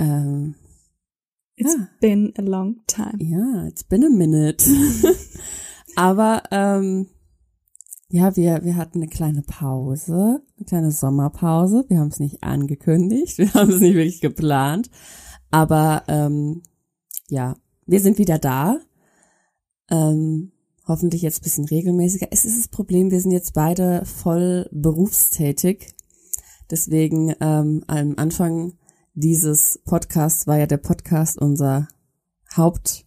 Ähm, It's Ja. been a long time. ja, it's been a minute. Aber ähm, ja, wir, wir hatten eine kleine Pause, eine kleine Sommerpause. Wir haben es nicht angekündigt, wir haben es nicht wirklich geplant. Aber ähm, ja, wir sind wieder da. Ähm, hoffentlich jetzt ein bisschen regelmäßiger. Es ist das Problem, wir sind jetzt beide voll berufstätig. Deswegen ähm, am Anfang dieses Podcasts war ja der Podcast unser Hauptding,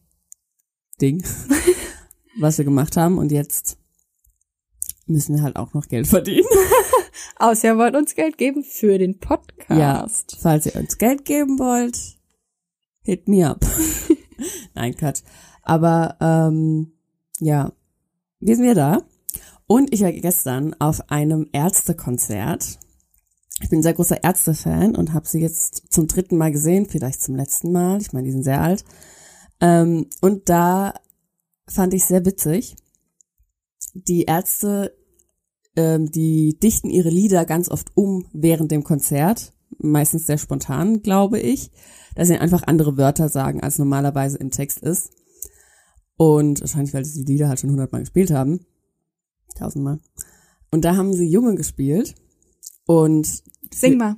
was wir gemacht haben. Und jetzt müssen wir halt auch noch Geld verdienen. Außer ihr wollt uns Geld geben für den Podcast. Falls ihr uns Geld geben wollt, hit me up. Nein, Quatsch. Aber ähm, ja, wir sind wieder da. Und ich war gestern auf einem Ärztekonzert. Ich bin ein sehr großer Ärzte-Fan und habe sie jetzt zum dritten Mal gesehen, vielleicht zum letzten Mal. Ich meine, die sind sehr alt. Ähm, und da fand ich sehr witzig. Die Ärzte, ähm, die dichten ihre Lieder ganz oft um während dem Konzert. Meistens sehr spontan, glaube ich. Dass sie einfach andere Wörter sagen, als normalerweise im Text ist. Und wahrscheinlich, weil sie die Lieder halt schon hundertmal gespielt haben. Tausendmal. Und da haben sie Junge gespielt. Und Sing mal.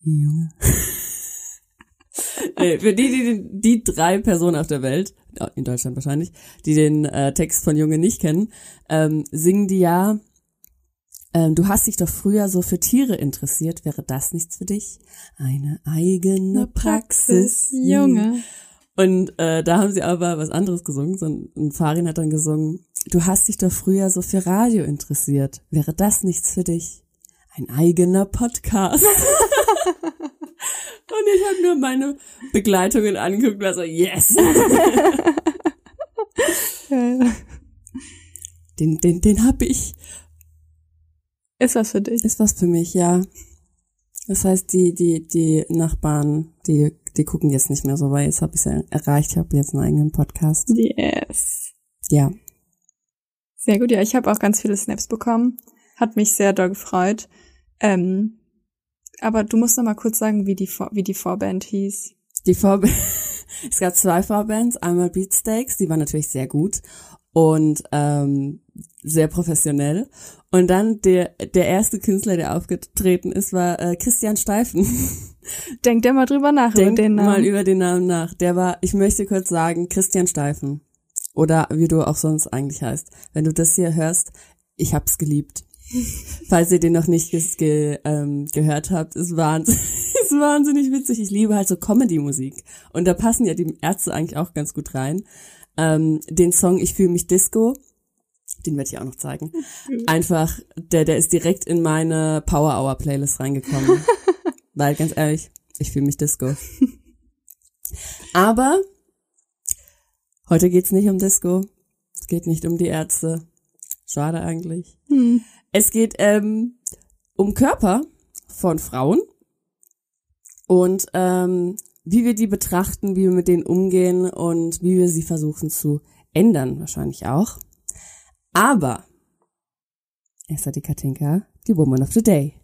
Junge. nee, für die, die, die drei Personen auf der Welt, in Deutschland wahrscheinlich, die den äh, Text von Junge nicht kennen, ähm, singen die ja, ähm, du hast dich doch früher so für Tiere interessiert, wäre das nichts für dich? Eine eigene Praxis, Junge. Und äh, da haben sie aber was anderes gesungen. So ein, ein Farin hat dann gesungen, du hast dich doch früher so für Radio interessiert, wäre das nichts für dich? Ein eigener Podcast. Und ich habe nur meine Begleitungen angeguckt und war so, yes! Den, den, den hab ich. Ist was für dich? Ist was für mich, ja. Das heißt, die, die, die Nachbarn, die, die gucken jetzt nicht mehr so, weil jetzt habe ich ja erreicht, ich habe jetzt einen eigenen Podcast. Yes. Ja. Sehr gut, ja, ich habe auch ganz viele Snaps bekommen. Hat mich sehr doll gefreut. Ähm, aber du musst noch mal kurz sagen, wie die, Vor wie die Vorband hieß. Die Vorband, es gab zwei Vorbands, einmal Beatsteaks, die war natürlich sehr gut und ähm, sehr professionell. Und dann der, der erste Künstler, der aufgetreten ist, war äh, Christian Steifen. Denk dir mal drüber nach Denk über den Namen. mal über den Namen nach. Der war, ich möchte kurz sagen, Christian Steifen. Oder wie du auch sonst eigentlich heißt. Wenn du das hier hörst, ich hab's geliebt. Falls ihr den noch nicht ge ähm, gehört habt, ist wahnsinnig, ist wahnsinnig witzig. Ich liebe halt so Comedy-Musik. Und da passen ja die Ärzte eigentlich auch ganz gut rein. Ähm, den Song Ich fühle mich Disco, den werde ich auch noch zeigen. Einfach, der, der ist direkt in meine Power Hour Playlist reingekommen. Weil ganz ehrlich, ich fühle mich Disco. Aber heute geht's nicht um Disco. Es geht nicht um die Ärzte. Schade eigentlich. Hm. Es geht ähm, um Körper von Frauen und ähm, wie wir die betrachten, wie wir mit denen umgehen und wie wir sie versuchen zu ändern, wahrscheinlich auch. Aber erst hat die Katinka die Woman of the Day.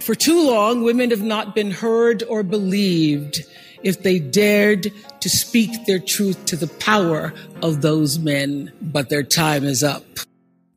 For too long, women have not been heard or believed if they dared to speak their truth to the power of those men. But their time is up.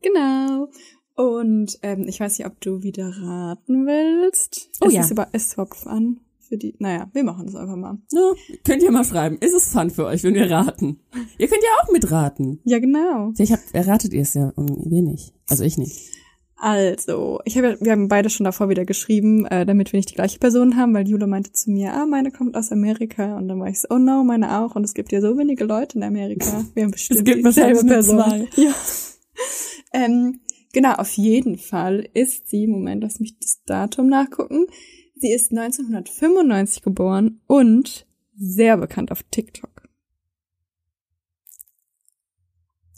Genau. Und ähm, ich weiß nicht, ob du wieder raten willst. Oh es ja. Ist, aber, ist überhaupt fun für die. Naja, wir machen das einfach mal. No, könnt ihr mal schreiben, ist es fun für euch, wenn wir raten? Ihr könnt ja auch mitraten. Ja, genau. Ich hab, erratet ihr es ja und wir nicht. Also ich nicht. Also, ich habe, wir haben beide schon davor wieder geschrieben, äh, damit wir nicht die gleiche Person haben, weil Jule meinte zu mir, ah, meine kommt aus Amerika. Und dann war ich so, oh no, meine auch. Und es gibt ja so wenige Leute in Amerika. Wir haben bestimmt Es gibt dieselbe Person. zwei. Ja. Ähm, genau, auf jeden Fall ist sie, Moment, lass mich das Datum nachgucken, Sie ist 1995 geboren und sehr bekannt auf TikTok.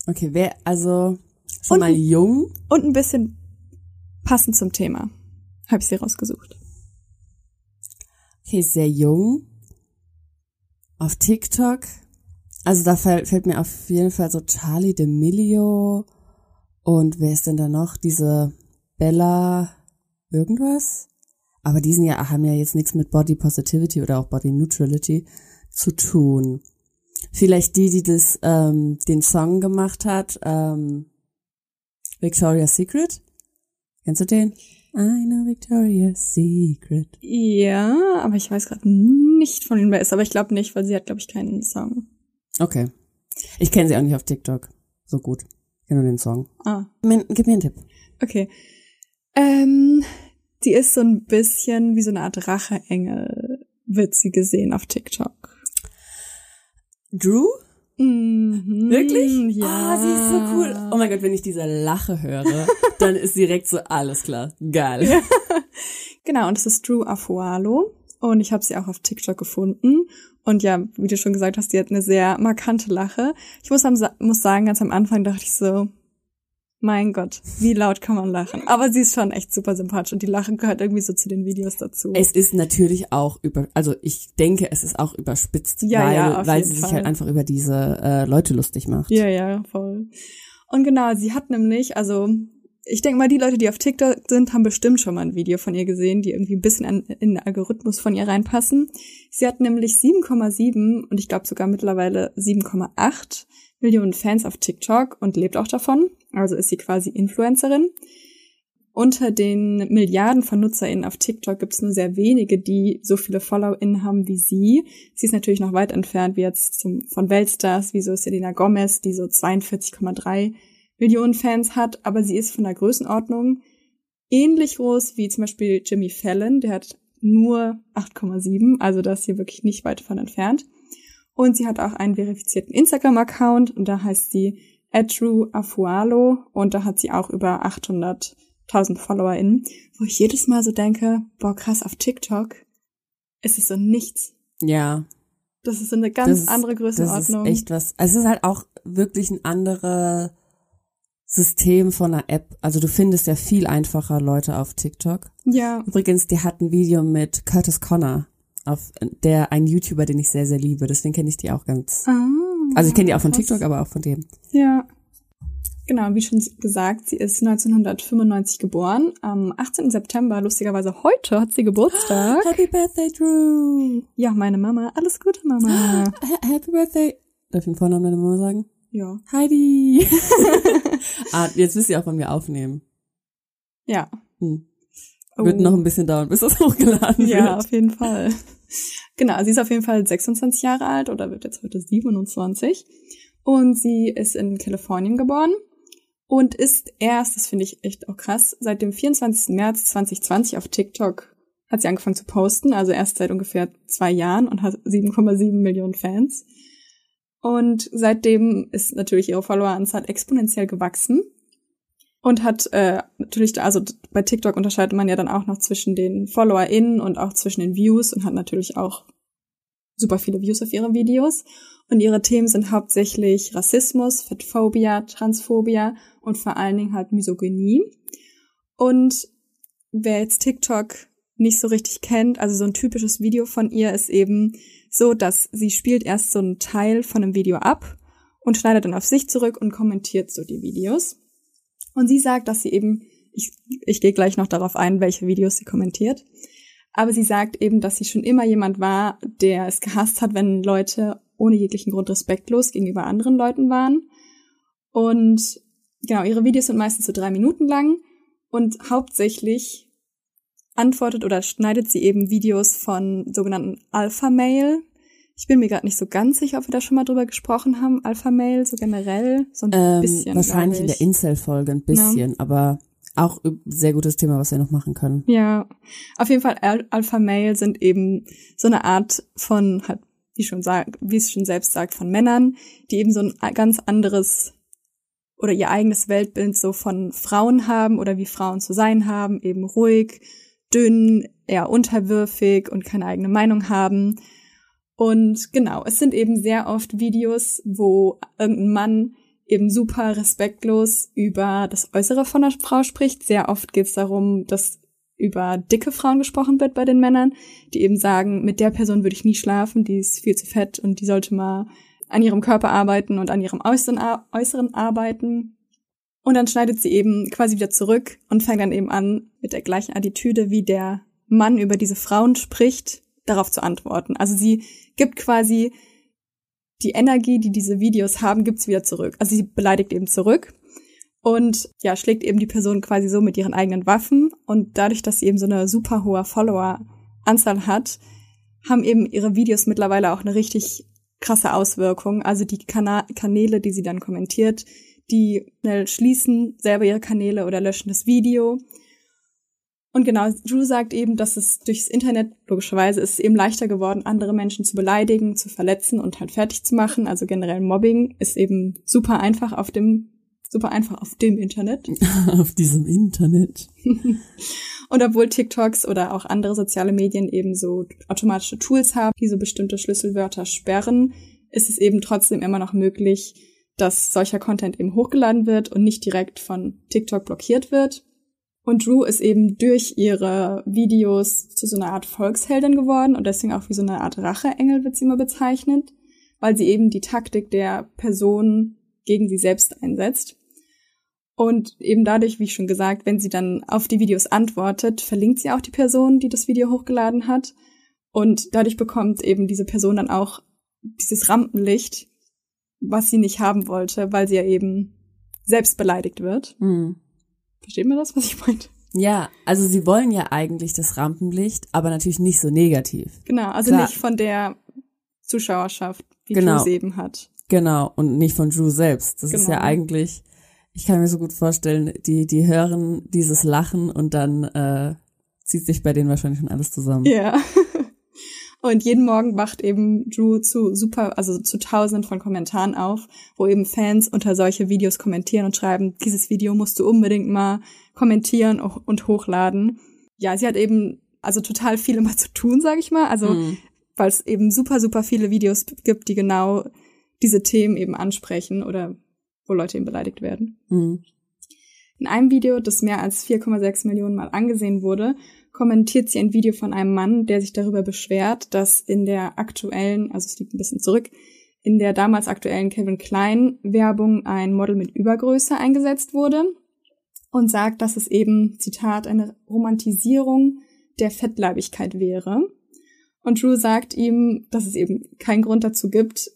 Okay, wer, also schon Und- mal jung? Und ein bisschen passend zum Thema. Habe ich sie rausgesucht. Okay, sehr jung. Auf TikTok. Also da fällt, fällt mir auf jeden Fall so Charlie D'Amelio und wer ist denn da noch? Diese Bella irgendwas? Aber die sind ja, haben ja jetzt nichts mit Body Positivity oder auch Body Neutrality zu tun. Vielleicht die, die das, ähm, den Song gemacht hat, ähm, Victoria's Secret? Kennst du den? I know Victoria's Secret. Ja, aber ich weiß gerade nicht von wem wer ist, aber ich glaube nicht, weil sie hat, glaube ich, keinen Song. Okay. Ich kenne sie auch nicht auf TikTok. So gut. Kenne nur den Song. Ah, Gib mir einen Tipp. okay. Ähm, die ist so ein bisschen wie so eine Art Racheengel, wird sie gesehen auf TikTok. Drew? Mhm, Wirklich? Ja. Ah, sie ist so cool. Oh mein Gott, wenn ich diese Lache höre, dann ist direkt so alles klar. Geil. Genau, und es ist Drew Afualo. Und ich habe sie auch auf TikTok gefunden. Und ja, wie du schon gesagt hast, die hat eine sehr markante Lache. Ich muss, am, muss sagen, ganz am Anfang dachte ich so, mein Gott, wie laut kann man lachen? Aber sie ist schon echt super sympathisch und die Lache gehört irgendwie so zu den Videos dazu. Es ist natürlich auch über, also ich denke, es ist auch überspitzt, Ja, weil, ja, weil sie sich Fall. halt einfach über diese äh, Leute lustig macht. Ja, ja, voll. Und genau, sie hat nämlich, also ich denke mal, die Leute, die auf TikTok sind, haben bestimmt schon mal ein Video von ihr gesehen, die irgendwie ein bisschen an, in den Algorithmus von ihr reinpassen. Sie hat nämlich 7,7 und ich glaube sogar mittlerweile 7,8 Millionen Fans auf TikTok und lebt auch davon. Also ist sie quasi Influencerin. Unter den Milliarden von NutzerInnen auf TikTok gibt es nur sehr wenige, die so viele FollowerInnen haben wie sie. Sie ist natürlich noch weit entfernt, wie jetzt zum, von Weltstars, wie so Selena Gomez, die so 42,3 Millionen Fans hat, aber sie ist von der Größenordnung ähnlich groß wie zum Beispiel Jimmy Fallon, der hat nur 8,7, also da ist sie wirklich nicht weit von entfernt. Und sie hat auch einen verifizierten Instagram-Account und da heißt sie @drew_afualo und da hat sie auch über 800.000 FollowerInnen, wo ich jedes Mal so denke, boah krass, auf TikTok ist es so nichts. Ja. Das ist so eine ganz das andere Größenordnung. Das ist echt was. Also es ist halt auch wirklich ein anderes System von einer App. Also du findest ja viel einfacher Leute auf TikTok. ja, Übrigens, der hat ein Video mit Curtis Connor, auf der ein YouTuber, den ich sehr, sehr liebe. Deswegen kenne ich die auch ganz. ah, Also ich kenne die auch von krass. TikTok, aber auch von dem. Ja. Genau, wie schon gesagt, sie ist 1995 geboren. Am 18. September, lustigerweise heute, hat sie Geburtstag. Happy Birthday, Drew! Ja, meine Mama. Alles Gute, Mama. Ha- Happy Birthday! Darf ich den Vornamen deiner Mama sagen? Ja. Heidi! ah, jetzt wisst ihr auch, wann wir aufnehmen. Ja. Hm. Oh. Wird noch ein bisschen dauern, bis das hochgeladen Ja, wird. auf jeden Fall. Genau, sie ist auf jeden Fall 26 Jahre alt oder wird jetzt heute 27. Und sie ist in Kalifornien geboren und ist erst, das finde ich echt auch krass, seit dem 24. März 2020 auf TikTok hat sie angefangen zu posten, also erst seit ungefähr zwei Jahren und hat 7,7 Millionen Fans. Und seitdem ist natürlich ihre Followeranzahl exponentiell gewachsen und hat äh, natürlich, also bei TikTok unterscheidet man ja dann auch noch zwischen den FollowerInnen und auch zwischen den Views und hat natürlich auch super viele Views auf ihre Videos. Und ihre Themen sind hauptsächlich Rassismus, Fettphobia, Transphobia und vor allen Dingen halt Misogynie. Und wer jetzt TikTok nicht so richtig kennt, also so ein typisches Video von ihr ist eben so, dass sie spielt erst so einen Teil von einem Video ab und schneidet dann auf sich zurück und kommentiert so die Videos. Und sie sagt, dass sie eben, ich, ich gehe gleich noch darauf ein, welche Videos sie kommentiert, aber sie sagt eben, dass sie schon immer jemand war, der es gehasst hat, wenn Leute ohne jeglichen Grund respektlos gegenüber anderen Leuten waren. Und genau, ihre Videos sind meistens so drei Minuten lang und hauptsächlich antwortet oder schneidet sie eben Videos von sogenannten Alpha Male. Ich bin mir gerade nicht so ganz sicher, ob wir da schon mal drüber gesprochen haben. Alpha Male, so generell, so ein Ähm, bisschen. wahrscheinlich in der. Incel-Folge ein bisschen, aber auch sehr gutes Thema, was wir noch machen können. Ja, auf jeden Fall Al Alpha Male sind eben so eine Art von, halt, wie schon sagt, wie es schon selbst sagt, von Männern, die eben so ein ganz anderes oder ihr eigenes Weltbild so von Frauen haben oder wie Frauen zu sein haben, eben ruhig, dünn, eher unterwürfig und keine eigene Meinung haben. Und genau, es sind eben sehr oft Videos, wo irgendein Mann eben super respektlos über das Äußere von der Frau spricht. Sehr oft geht es darum, dass über dicke Frauen gesprochen wird bei den Männern, die eben sagen, mit der Person würde ich nie schlafen, die ist viel zu fett und die sollte mal an ihrem Körper arbeiten und an ihrem Äußeren, Äußeren arbeiten. Und dann schneidet sie eben quasi wieder zurück und fängt dann eben an, mit der gleichen Attitüde, wie der Mann über diese Frauen spricht, darauf zu antworten. Also sie gibt quasi die Energie, die diese Videos haben, gibt's wieder zurück. Also sie beleidigt eben zurück und ja, schlägt eben die Person quasi so mit ihren eigenen Waffen. Und dadurch, dass sie eben so eine super hohe Follower-Anzahl hat, haben eben ihre Videos mittlerweile auch eine richtig krasse Auswirkung. Also die Kana Kanäle, die sie dann kommentiert, die schnell schließen selber ihre Kanäle oder löschen das Video. Und genau, Drew sagt eben, dass es durchs Internet, logischerweise, ist es eben leichter geworden, andere Menschen zu beleidigen, zu verletzen und halt fertig zu machen. Also generell Mobbing ist eben super einfach auf dem super einfach auf dem Internet. auf diesem Internet. und obwohl TikToks oder auch andere soziale Medien eben so automatische Tools haben, die so bestimmte Schlüsselwörter sperren, ist es eben trotzdem immer noch möglich, dass solcher Content eben hochgeladen wird und nicht direkt von TikTok blockiert wird. Und Drew ist eben durch ihre Videos zu so einer Art Volksheldin geworden und deswegen auch wie so eine Art Racheengel wird sie immer bezeichnet, weil sie eben die Taktik der Person gegen sie selbst einsetzt. Und eben dadurch, wie schon gesagt, wenn sie dann auf die Videos antwortet, verlinkt sie auch die Person, die das Video hochgeladen hat. Und dadurch bekommt eben diese Person dann auch dieses Rampenlicht, was sie nicht haben wollte, weil sie ja eben selbst beleidigt wird. Mhm. Versteht man das, was ich meinte? Ja, also sie wollen ja eigentlich das Rampenlicht, aber natürlich nicht so negativ. Genau, also Klar. nicht von der Zuschauerschaft, wie genau. sie eben hat. Genau, und nicht von Drew selbst. Das genau. ist ja genau. eigentlich ich kann mir so gut vorstellen, die, die hören dieses Lachen und dann äh, zieht sich bei denen wahrscheinlich schon alles zusammen. Ja. Und jeden Morgen wacht eben Drew zu super, also zu tausenden von Kommentaren auf, wo eben Fans unter solche Videos kommentieren und schreiben, dieses Video musst du unbedingt mal kommentieren und hochladen. Ja, sie hat eben also total viel immer zu tun, sag ich mal. Also, mhm. weil es eben super, super viele Videos gibt, die genau diese Themen eben ansprechen oder wo Leute eben beleidigt werden. Mhm. In einem Video, das mehr als 4,6 Millionen Mal angesehen wurde, kommentiert sie ein Video von einem Mann, der sich darüber beschwert, dass in der aktuellen, also es liegt ein bisschen zurück, in der damals aktuellen Kevin Klein Werbung ein Model mit Übergröße eingesetzt wurde und sagt, dass es eben, Zitat, eine Romantisierung der Fettleibigkeit wäre. Und Drew sagt ihm, dass es eben keinen Grund dazu gibt,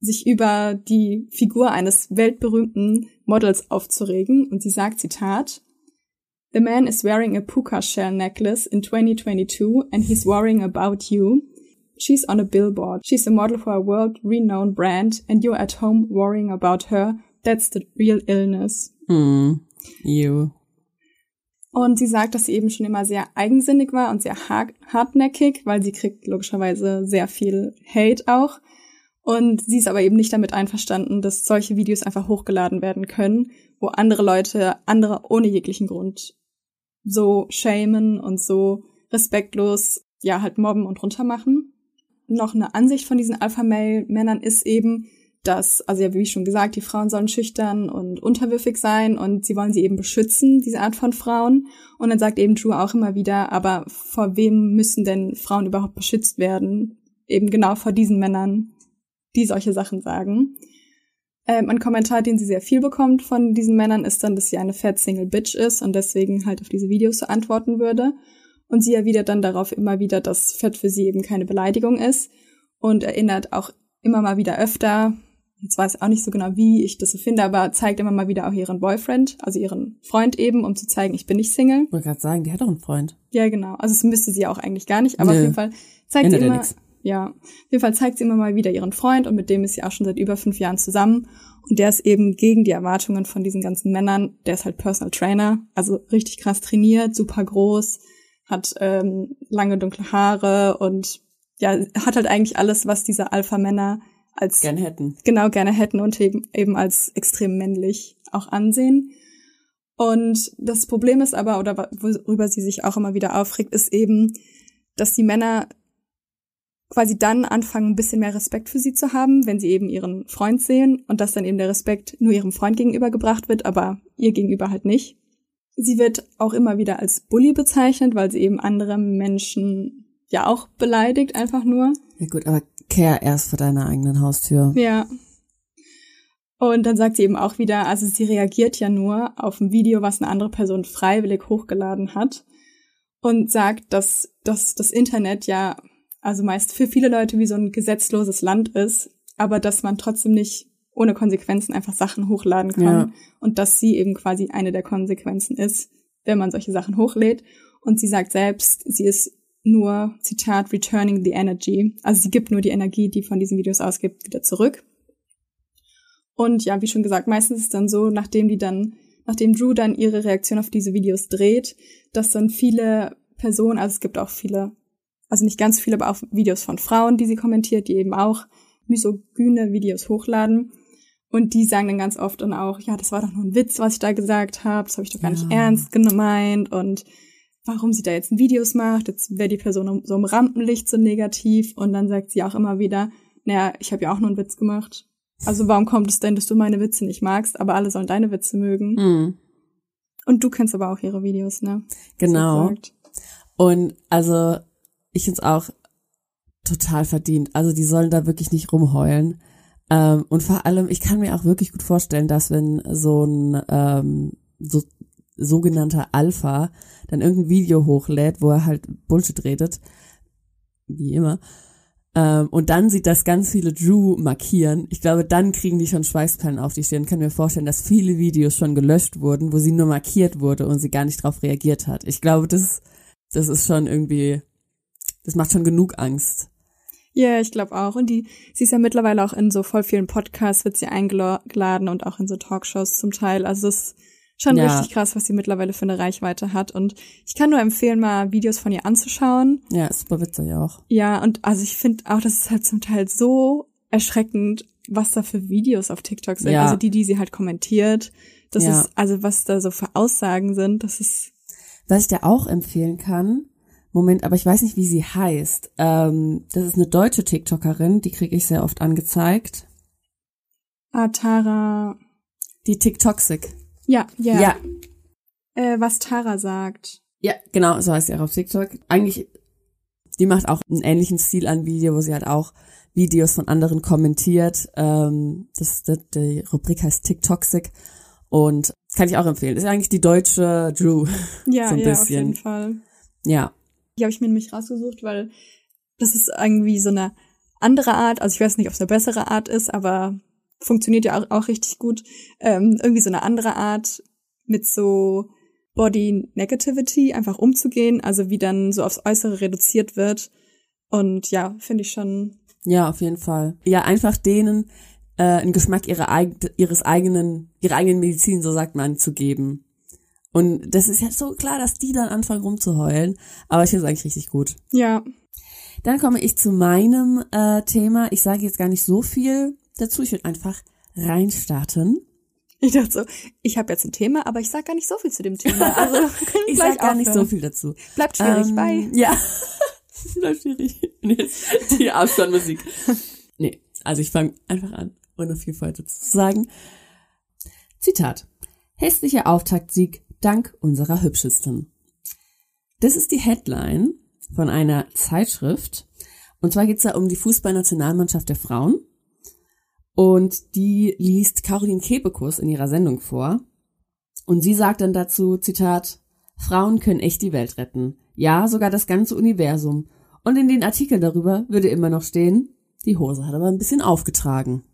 sich über die Figur eines weltberühmten Models aufzuregen und sie sagt, Zitat, The man is wearing a puka shell necklace in 2022 and he's worrying about you. She's on a billboard. She's a model for a world renowned brand and you're at home worrying about her. That's the real illness. Mm, you. Und sie sagt, dass sie eben schon immer sehr eigensinnig war und sehr hartnäckig, weil sie kriegt logischerweise sehr viel Hate auch. Und sie ist aber eben nicht damit einverstanden, dass solche Videos einfach hochgeladen werden können, wo andere Leute andere ohne jeglichen Grund so shamen und so respektlos, ja, halt mobben und runtermachen. Noch eine Ansicht von diesen Alpha-Male-Männern ist eben, dass, also ja, wie schon gesagt, die Frauen sollen schüchtern und unterwürfig sein und sie wollen sie eben beschützen, diese Art von Frauen. Und dann sagt eben Drew auch immer wieder, aber vor wem müssen denn Frauen überhaupt beschützt werden? Eben genau vor diesen Männern, die solche Sachen sagen. Ähm, ein Kommentar, den sie sehr viel bekommt von diesen Männern, ist dann, dass sie eine fat single bitch ist und deswegen halt auf diese Videos so antworten würde. Und sie erwidert dann darauf immer wieder, dass Fett für sie eben keine Beleidigung ist und erinnert auch immer mal wieder öfter, jetzt weiß ich auch nicht so genau, wie ich das so finde, aber zeigt immer mal wieder auch ihren Boyfriend, also ihren Freund eben, um zu zeigen, ich bin nicht Single. Ich wollte gerade sagen, die hat doch einen Freund. Ja, genau. Also es müsste sie auch eigentlich gar nicht, aber Nö. auf jeden Fall zeigt Ändert sie immer, ja, auf jeden Fall zeigt sie immer mal wieder ihren Freund und mit dem ist sie auch schon seit über fünf Jahren zusammen. Und der ist eben gegen die Erwartungen von diesen ganzen Männern. Der ist halt Personal Trainer, also richtig krass trainiert, super groß, hat ähm, lange dunkle Haare und ja, hat halt eigentlich alles, was diese Alpha-Männer als gerne hätten. Genau, gerne hätten und eben, eben als extrem männlich auch ansehen. Und das Problem ist aber, oder worüber sie sich auch immer wieder aufregt, ist eben, dass die Männer quasi dann anfangen, ein bisschen mehr Respekt für sie zu haben, wenn sie eben ihren Freund sehen und dass dann eben der Respekt nur ihrem Freund gegenüber gebracht wird, aber ihr gegenüber halt nicht. Sie wird auch immer wieder als Bully bezeichnet, weil sie eben andere Menschen ja auch beleidigt, einfach nur. Ja gut, aber kehr erst vor deiner eigenen Haustür. Ja. Und dann sagt sie eben auch wieder, also sie reagiert ja nur auf ein Video, was eine andere Person freiwillig hochgeladen hat und sagt, dass, dass das Internet ja also meist für viele Leute wie so ein gesetzloses Land ist, aber dass man trotzdem nicht ohne Konsequenzen einfach Sachen hochladen kann ja. und dass sie eben quasi eine der Konsequenzen ist, wenn man solche Sachen hochlädt. Und sie sagt selbst, sie ist nur, Zitat, returning the energy. Also sie gibt nur die Energie, die von diesen Videos ausgibt, wieder zurück. Und ja, wie schon gesagt, meistens ist es dann so, nachdem die dann, nachdem Drew dann ihre Reaktion auf diese Videos dreht, dass dann viele Personen, also es gibt auch viele also nicht ganz viele, aber auch Videos von Frauen, die sie kommentiert, die eben auch misogyne Videos hochladen. Und die sagen dann ganz oft dann auch, ja, das war doch nur ein Witz, was ich da gesagt habe, das habe ich doch gar ja. nicht ernst gemeint und warum sie da jetzt Videos macht, jetzt wäre die Person so im Rampenlicht so negativ und dann sagt sie auch immer wieder, naja, ich habe ja auch nur einen Witz gemacht. Also warum kommt es denn, dass du meine Witze nicht magst, aber alle sollen deine Witze mögen? Mhm. Und du kennst aber auch ihre Videos, ne? Genau. Und also ich finde es auch total verdient. Also die sollen da wirklich nicht rumheulen. Ähm, und vor allem, ich kann mir auch wirklich gut vorstellen, dass wenn so ein ähm, so, sogenannter Alpha dann irgendein Video hochlädt, wo er halt Bullshit redet, wie immer, ähm, und dann sieht das ganz viele Drew markieren, ich glaube, dann kriegen die schon Schweißperlen auf die Stirn. Ich kann mir vorstellen, dass viele Videos schon gelöscht wurden, wo sie nur markiert wurde und sie gar nicht drauf reagiert hat. Ich glaube, das, das ist schon irgendwie das macht schon genug Angst. Ja, yeah, ich glaube auch. Und die, sie ist ja mittlerweile auch in so voll vielen Podcasts, wird sie eingeladen und auch in so Talkshows zum Teil. Also es ist schon ja. richtig krass, was sie mittlerweile für eine Reichweite hat. Und ich kann nur empfehlen, mal Videos von ihr anzuschauen. Ja, super witzig auch. Ja, und also ich finde auch, das ist halt zum Teil so erschreckend, was da für Videos auf TikTok sind. Ja. Also die, die sie halt kommentiert. Das ja. ist, also was da so für Aussagen sind, das ist. Was ich dir auch empfehlen kann, Moment, aber ich weiß nicht, wie sie heißt. Ähm, das ist eine deutsche TikTokerin, die kriege ich sehr oft angezeigt. Ah, Tara. Die TikToxic. Ja, ja. Ja. Äh, was Tara sagt. Ja, genau, so heißt sie auch auf TikTok. Eigentlich, die macht auch einen ähnlichen Stil an Video, wo sie halt auch Videos von anderen kommentiert. Ähm, das, das, die Rubrik heißt TikToxic. Und das kann ich auch empfehlen. Das ist eigentlich die deutsche Drew. Ja, so ein ja, bisschen. auf jeden Fall. Ja. Die habe ich mir nämlich rausgesucht, weil das ist irgendwie so eine andere Art. Also ich weiß nicht, ob es eine bessere Art ist, aber funktioniert ja auch, auch richtig gut. Ähm, irgendwie so eine andere Art mit so Body Negativity einfach umzugehen, also wie dann so aufs Äußere reduziert wird. Und ja, finde ich schon. Ja, auf jeden Fall. Ja, einfach denen äh, einen Geschmack ihrer, ihres eigenen, ihrer eigenen Medizin, so sagt man, zu geben. Und das ist ja so klar, dass die dann anfangen rumzuheulen. Aber ich finde es eigentlich richtig gut. Ja. Dann komme ich zu meinem äh, Thema. Ich sage jetzt gar nicht so viel dazu. Ich will einfach reinstarten. Ich dachte so, ich habe jetzt ein Thema, aber ich sage gar nicht so viel zu dem Thema. Also ich sage gar nicht so viel dazu. Bleibt schwierig ähm, bei. Ja. Bleibt schwierig. Nee, die Abstandmusik. Nee, also ich fange einfach an, ohne viel weiter zu sagen. Zitat. Hässlicher Auftaktsieg dank unserer Hübschesten. Das ist die Headline von einer Zeitschrift. Und zwar geht's da um die Fußballnationalmannschaft der Frauen. Und die liest Caroline Kebekus in ihrer Sendung vor. Und sie sagt dann dazu, Zitat, Frauen können echt die Welt retten. Ja, sogar das ganze Universum. Und in den Artikeln darüber würde immer noch stehen, die Hose hat aber ein bisschen aufgetragen.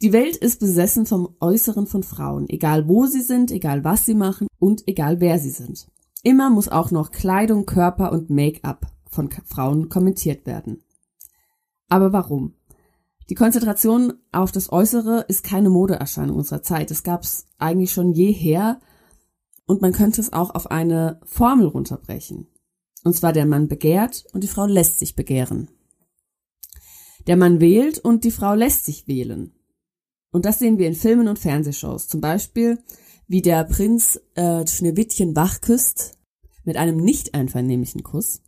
Die Welt ist besessen vom Äußeren von Frauen, egal wo sie sind, egal was sie machen und egal wer sie sind. Immer muss auch noch Kleidung, Körper und Make-up von Frauen kommentiert werden. Aber warum? Die Konzentration auf das Äußere ist keine Modeerscheinung unserer Zeit. Es gab es eigentlich schon jeher und man könnte es auch auf eine Formel runterbrechen. Und zwar der Mann begehrt und die Frau lässt sich begehren. Der Mann wählt und die Frau lässt sich wählen. Und das sehen wir in Filmen und Fernsehshows. Zum Beispiel, wie der Prinz äh, Schneewittchen wach küsst mit einem nicht einvernehmlichen Kuss.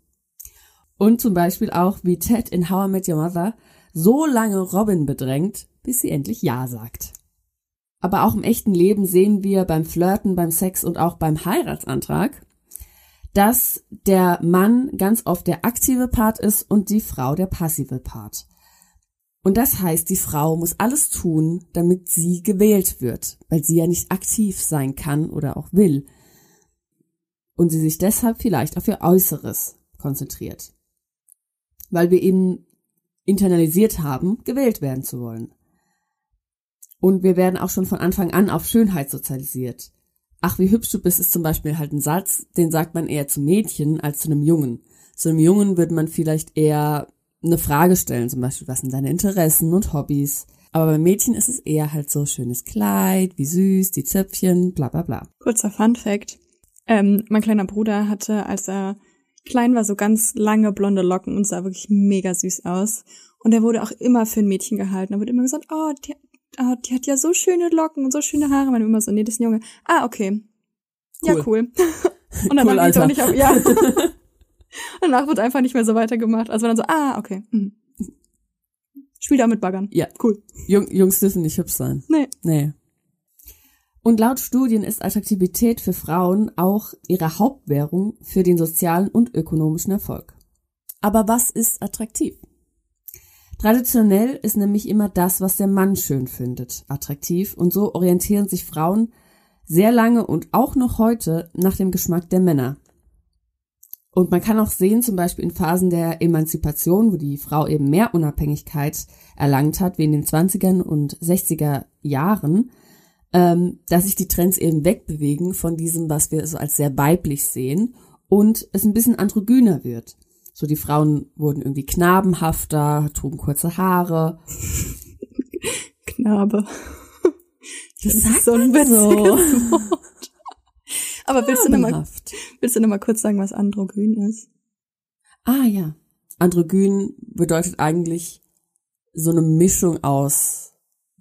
Und zum Beispiel auch, wie Ted in How I Met Your Mother so lange Robin bedrängt, bis sie endlich Ja sagt. Aber auch im echten Leben sehen wir beim Flirten, beim Sex und auch beim Heiratsantrag, dass der Mann ganz oft der aktive Part ist und die Frau der passive Part. Und das heißt, die Frau muss alles tun, damit sie gewählt wird, weil sie ja nicht aktiv sein kann oder auch will. Und sie sich deshalb vielleicht auf ihr Äußeres konzentriert. Weil wir eben internalisiert haben, gewählt werden zu wollen. Und wir werden auch schon von Anfang an auf Schönheit sozialisiert. Ach, wie hübsch du bist, ist zum Beispiel halt ein Satz, den sagt man eher zu Mädchen als zu einem Jungen. Zu einem Jungen würde man vielleicht eher eine Frage stellen, zum Beispiel, was sind deine Interessen und Hobbys? Aber bei Mädchen ist es eher halt so schönes Kleid, wie süß, die Zöpfchen, bla bla bla. Kurzer Fun Fact. Ähm, mein kleiner Bruder hatte, als er klein war, so ganz lange blonde Locken und sah wirklich mega süß aus. Und er wurde auch immer für ein Mädchen gehalten. Da wurde immer gesagt, oh, die, oh, die hat ja so schöne Locken und so schöne Haare. Man immer so, nee, das ist ein Junge. Ah, okay. Cool. Ja, cool. und dann Cool, war auch nicht auf, ja. Danach wird einfach nicht mehr so weitergemacht. Also dann so, ah, okay. Mhm. Spiel da mit Baggern. Ja. Cool. Jung, Jungs dürfen nicht hübsch sein. Nee. Nee. Und laut Studien ist Attraktivität für Frauen auch ihre Hauptwährung für den sozialen und ökonomischen Erfolg. Aber was ist attraktiv? Traditionell ist nämlich immer das, was der Mann schön findet, attraktiv und so orientieren sich Frauen sehr lange und auch noch heute nach dem Geschmack der Männer. Und man kann auch sehen, zum Beispiel in Phasen der Emanzipation, wo die Frau eben mehr Unabhängigkeit erlangt hat, wie in den 20ern und 60er Jahren, ähm, dass sich die Trends eben wegbewegen von diesem, was wir so als sehr weiblich sehen und es ein bisschen androgyner wird. So die Frauen wurden irgendwie knabenhafter, trugen kurze Haare. Knabe. Das ist sagt so ein so. Aber willst du noch mal, Knabenhaft. willst du noch mal kurz sagen, was androgyn ist? Ah ja. Androgyn bedeutet eigentlich so eine Mischung aus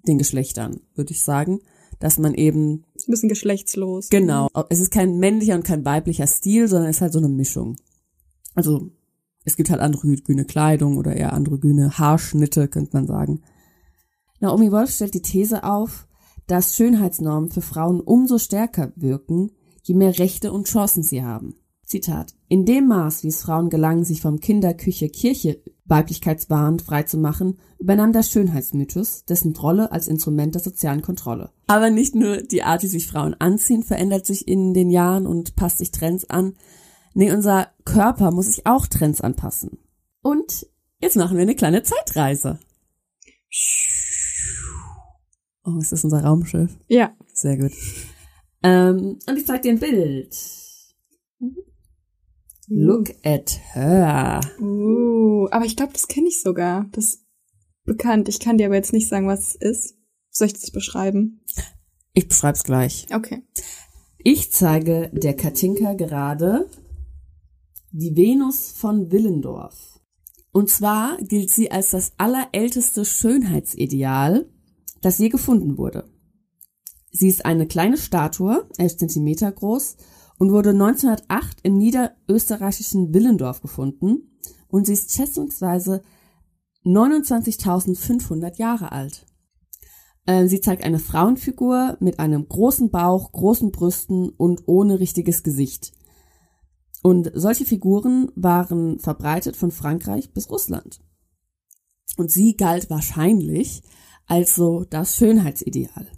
den Geschlechtern, würde ich sagen. Dass man eben, Ist ein bisschen geschlechtslos. genau, es ist kein männlicher und kein weiblicher Stil, sondern es ist halt so eine Mischung. Also, es gibt halt androgyne Kleidung oder eher androgyne Haarschnitte, könnte man sagen. Naomi Wolf stellt die These auf, dass Schönheitsnormen für Frauen umso stärker wirken, je mehr Rechte und Chancen sie haben. Zitat. In dem Maß, wie es Frauen gelang, sich vom Kinder-Küche-Kirche Weiblichkeitswahn freizumachen, übernahm der Schönheitsmythos dessen Rolle als Instrument der sozialen Kontrolle. Aber nicht nur die Art, wie sich Frauen anziehen, verändert sich in den Jahren und passt sich Trends an. Nee, unser Körper muss sich auch Trends anpassen. Und jetzt machen wir eine kleine Zeitreise. Oh, ist das unser Raumschiff? Ja. Sehr gut. Ähm, und ich zeig dir ein Bild. Look at her. Uh, aber ich glaube, das kenne ich sogar. Das ist bekannt. Ich kann dir aber jetzt nicht sagen, was es ist. Soll ich das beschreiben? Ich beschreib's gleich. Okay. Ich zeige der Katinka gerade die Venus von Willendorf. Und zwar gilt sie als das allerälteste Schönheitsideal, das je gefunden wurde. Sie ist eine kleine Statue, 11 Zentimeter groß, und wurde 1908 im niederösterreichischen Willendorf gefunden und sie ist schätzungsweise 29.500 Jahre alt. Äh, Sie zeigt eine Frauenfigur mit einem großen Bauch, großen Brüsten und ohne richtiges Gesicht. Und solche Figuren waren verbreitet von Frankreich bis Russland. Und sie galt wahrscheinlich als so das Schönheitsideal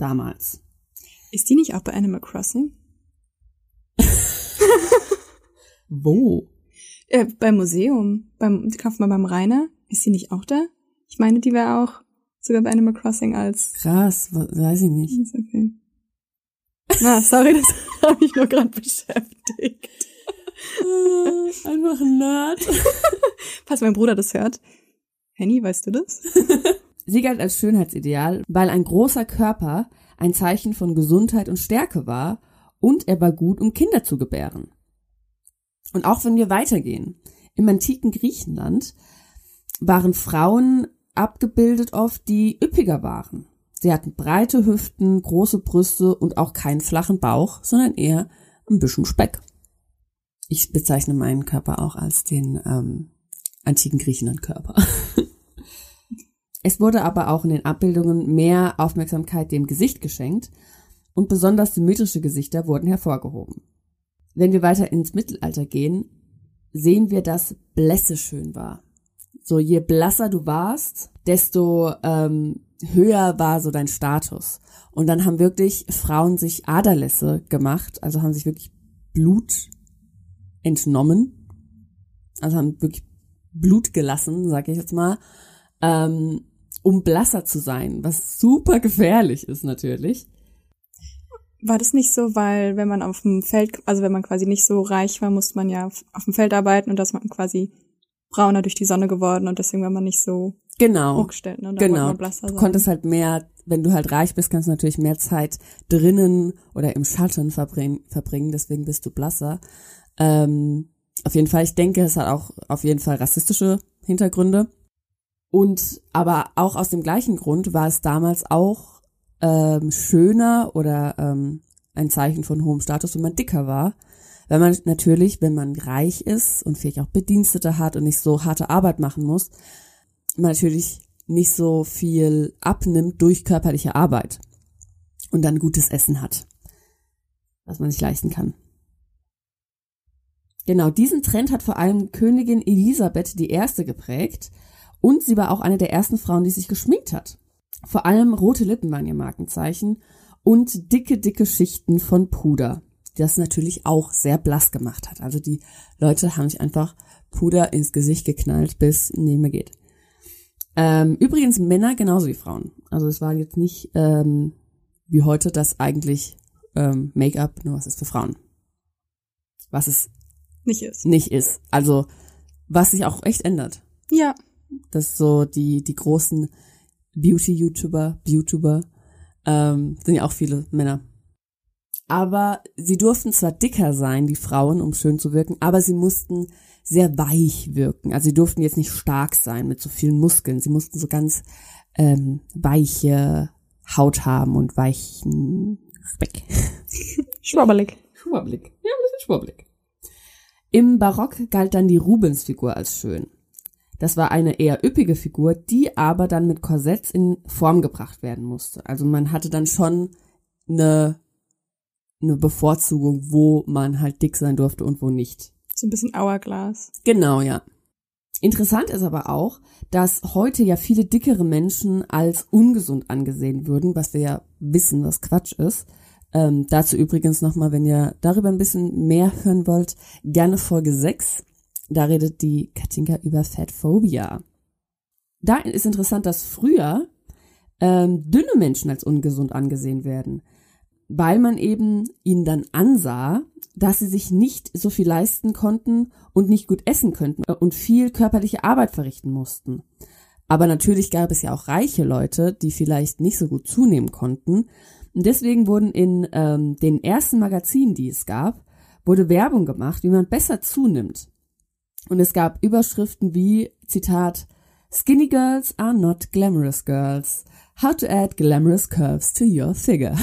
damals. Ist die nicht auch bei Animal Crossing? Wo? Äh, beim Museum. Beim, kauft man beim Rainer. Ist die nicht auch da? Ich meine, die wäre auch sogar bei Animal Crossing als. Krass, we- weiß ich nicht. Ist okay. Na, sorry, das habe ich nur gerade beschäftigt. Äh, Einfach ein Nerd. Falls mein Bruder das hört. Henny, weißt du das? Sie galt als Schönheitsideal, weil ein großer Körper ein Zeichen von Gesundheit und Stärke war und er war gut, um Kinder zu gebären. Und auch wenn wir weitergehen, im antiken Griechenland waren Frauen abgebildet oft, die üppiger waren. Sie hatten breite Hüften, große Brüste und auch keinen flachen Bauch, sondern eher ein bisschen Speck. Ich bezeichne meinen Körper auch als den ähm, antiken Griechelandkörper. es wurde aber auch in den Abbildungen mehr Aufmerksamkeit dem Gesicht geschenkt und besonders symmetrische Gesichter wurden hervorgehoben. Wenn wir weiter ins Mittelalter gehen, sehen wir, dass Blässe schön war. So je blasser du warst, desto ähm, höher war so dein Status. Und dann haben wirklich Frauen sich Aderlässe gemacht, also haben sich wirklich Blut entnommen, also haben wirklich Blut gelassen, sag ich jetzt mal, ähm, um blasser zu sein, was super gefährlich ist natürlich. War das nicht so, weil wenn man auf dem Feld, also wenn man quasi nicht so reich war, musste man ja auf dem Feld arbeiten und dass man quasi brauner durch die Sonne geworden und deswegen war man nicht so genau. hochgestellt. Ne? Genau. Du konntest halt mehr, wenn du halt reich bist, kannst du natürlich mehr Zeit drinnen oder im Schatten verbringen, verbringen deswegen bist du blasser. Ähm, auf jeden Fall, ich denke, es hat auch auf jeden Fall rassistische Hintergründe. Und aber auch aus dem gleichen Grund war es damals auch ähm, schöner oder ähm, ein Zeichen von hohem Status, wenn man dicker war. Weil man natürlich, wenn man reich ist und vielleicht auch Bedienstete hat und nicht so harte Arbeit machen muss, man natürlich nicht so viel abnimmt durch körperliche Arbeit und dann gutes Essen hat, was man sich leisten kann. Genau, diesen Trend hat vor allem Königin Elisabeth I. geprägt und sie war auch eine der ersten Frauen, die sich geschminkt hat. Vor allem rote Lippen waren ihr Markenzeichen und dicke, dicke Schichten von Puder, die das natürlich auch sehr blass gemacht hat. Also die Leute haben sich einfach Puder ins Gesicht geknallt, bis neben mir geht. Ähm, übrigens Männer genauso wie Frauen. Also es war jetzt nicht ähm, wie heute das eigentlich ähm, Make-up nur was ist für Frauen. Was es nicht ist. Nicht ist. Also was sich auch echt ändert. Ja. Das so die die großen Beauty-YouTuber, YouTuber, ähm, sind ja auch viele Männer. Aber sie durften zwar dicker sein, die Frauen, um schön zu wirken, aber sie mussten sehr weich wirken. Also sie durften jetzt nicht stark sein mit so vielen Muskeln. Sie mussten so ganz ähm, weiche Haut haben und weichen Speck. Schwabbelig. Schwabbelig. Ja, ein bisschen schwabbelig. Im Barock galt dann die Rubensfigur als schön. Das war eine eher üppige Figur, die aber dann mit Korsetts in Form gebracht werden musste. Also man hatte dann schon eine, eine Bevorzugung, wo man halt dick sein durfte und wo nicht. So ein bisschen Hourglass. Genau, ja. Interessant ist aber auch, dass heute ja viele dickere Menschen als ungesund angesehen würden, was wir ja wissen, was Quatsch ist. Ähm, dazu übrigens nochmal, wenn ihr darüber ein bisschen mehr hören wollt, gerne Folge 6. Da redet die Katinka über Fatphobia. Da ist interessant, dass früher ähm, dünne Menschen als ungesund angesehen werden, weil man eben ihnen dann ansah, dass sie sich nicht so viel leisten konnten und nicht gut essen könnten und viel körperliche Arbeit verrichten mussten. Aber natürlich gab es ja auch reiche Leute, die vielleicht nicht so gut zunehmen konnten. Und deswegen wurden in ähm, den ersten Magazinen, die es gab, wurde Werbung gemacht, wie man besser zunimmt. Und es gab Überschriften wie, Zitat, Skinny girls are not glamorous girls. How to add glamorous curves to your figure.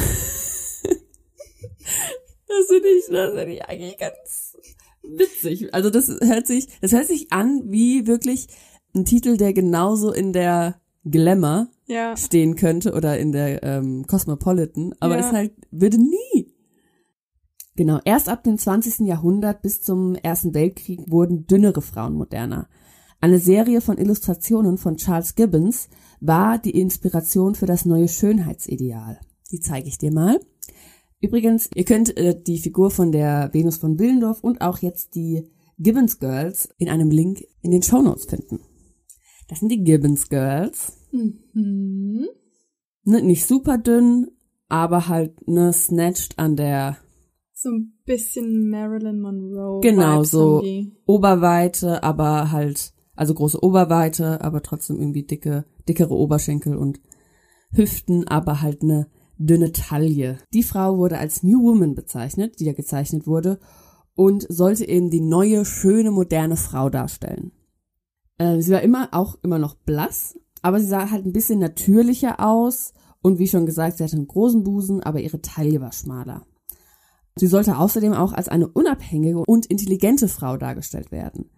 das finde ich, das finde ich eigentlich ganz witzig. Also das hört sich, das hört sich an wie wirklich ein Titel, der genauso in der Glamour ja. stehen könnte oder in der ähm, Cosmopolitan, aber ja. es halt würde nie Genau, erst ab dem 20. Jahrhundert bis zum Ersten Weltkrieg wurden dünnere Frauen moderner. Eine Serie von Illustrationen von Charles Gibbons war die Inspiration für das neue Schönheitsideal. Die zeige ich dir mal. Übrigens, ihr könnt äh, die Figur von der Venus von Willendorf und auch jetzt die Gibbons Girls in einem Link in den Show Notes finden. Das sind die Gibbons Girls. Mhm. Ne, nicht super dünn, aber halt ne snatched an der so ein bisschen Marilyn Monroe. Genau, so Oberweite, aber halt, also große Oberweite, aber trotzdem irgendwie dicke, dickere Oberschenkel und Hüften, aber halt eine dünne Taille. Die Frau wurde als New Woman bezeichnet, die da gezeichnet wurde, und sollte eben die neue, schöne, moderne Frau darstellen. Äh, sie war immer auch immer noch blass, aber sie sah halt ein bisschen natürlicher aus Und wie schon gesagt, sie hatte einen großen Busen, aber ihre Taille war schmaler. Sie sollte außerdem auch als eine unabhängige und intelligente Frau dargestellt werden.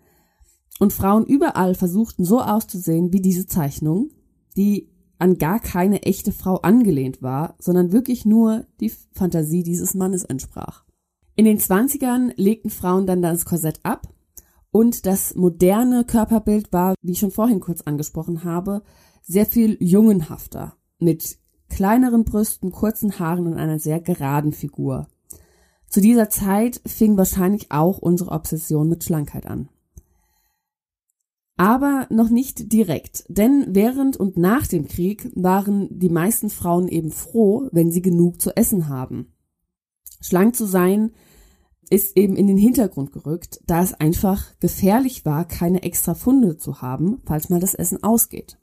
Und Frauen überall versuchten so auszusehen wie diese Zeichnung, die an gar keine echte Frau angelehnt war, sondern wirklich nur die Fantasie dieses Mannes entsprach. In den Zwanzigern legten Frauen dann das Korsett ab und das moderne Körperbild war, wie ich schon vorhin kurz angesprochen habe, sehr viel jungenhafter, mit kleineren Brüsten, kurzen Haaren und einer sehr geraden Figur. Zu dieser Zeit fing wahrscheinlich auch unsere Obsession mit Schlankheit an. Aber noch nicht direkt, denn während und nach dem Krieg waren die meisten Frauen eben froh, wenn sie genug zu essen haben. Schlank zu sein ist eben in den Hintergrund gerückt, da es einfach gefährlich war, keine extra Funde zu haben, falls mal das Essen ausgeht.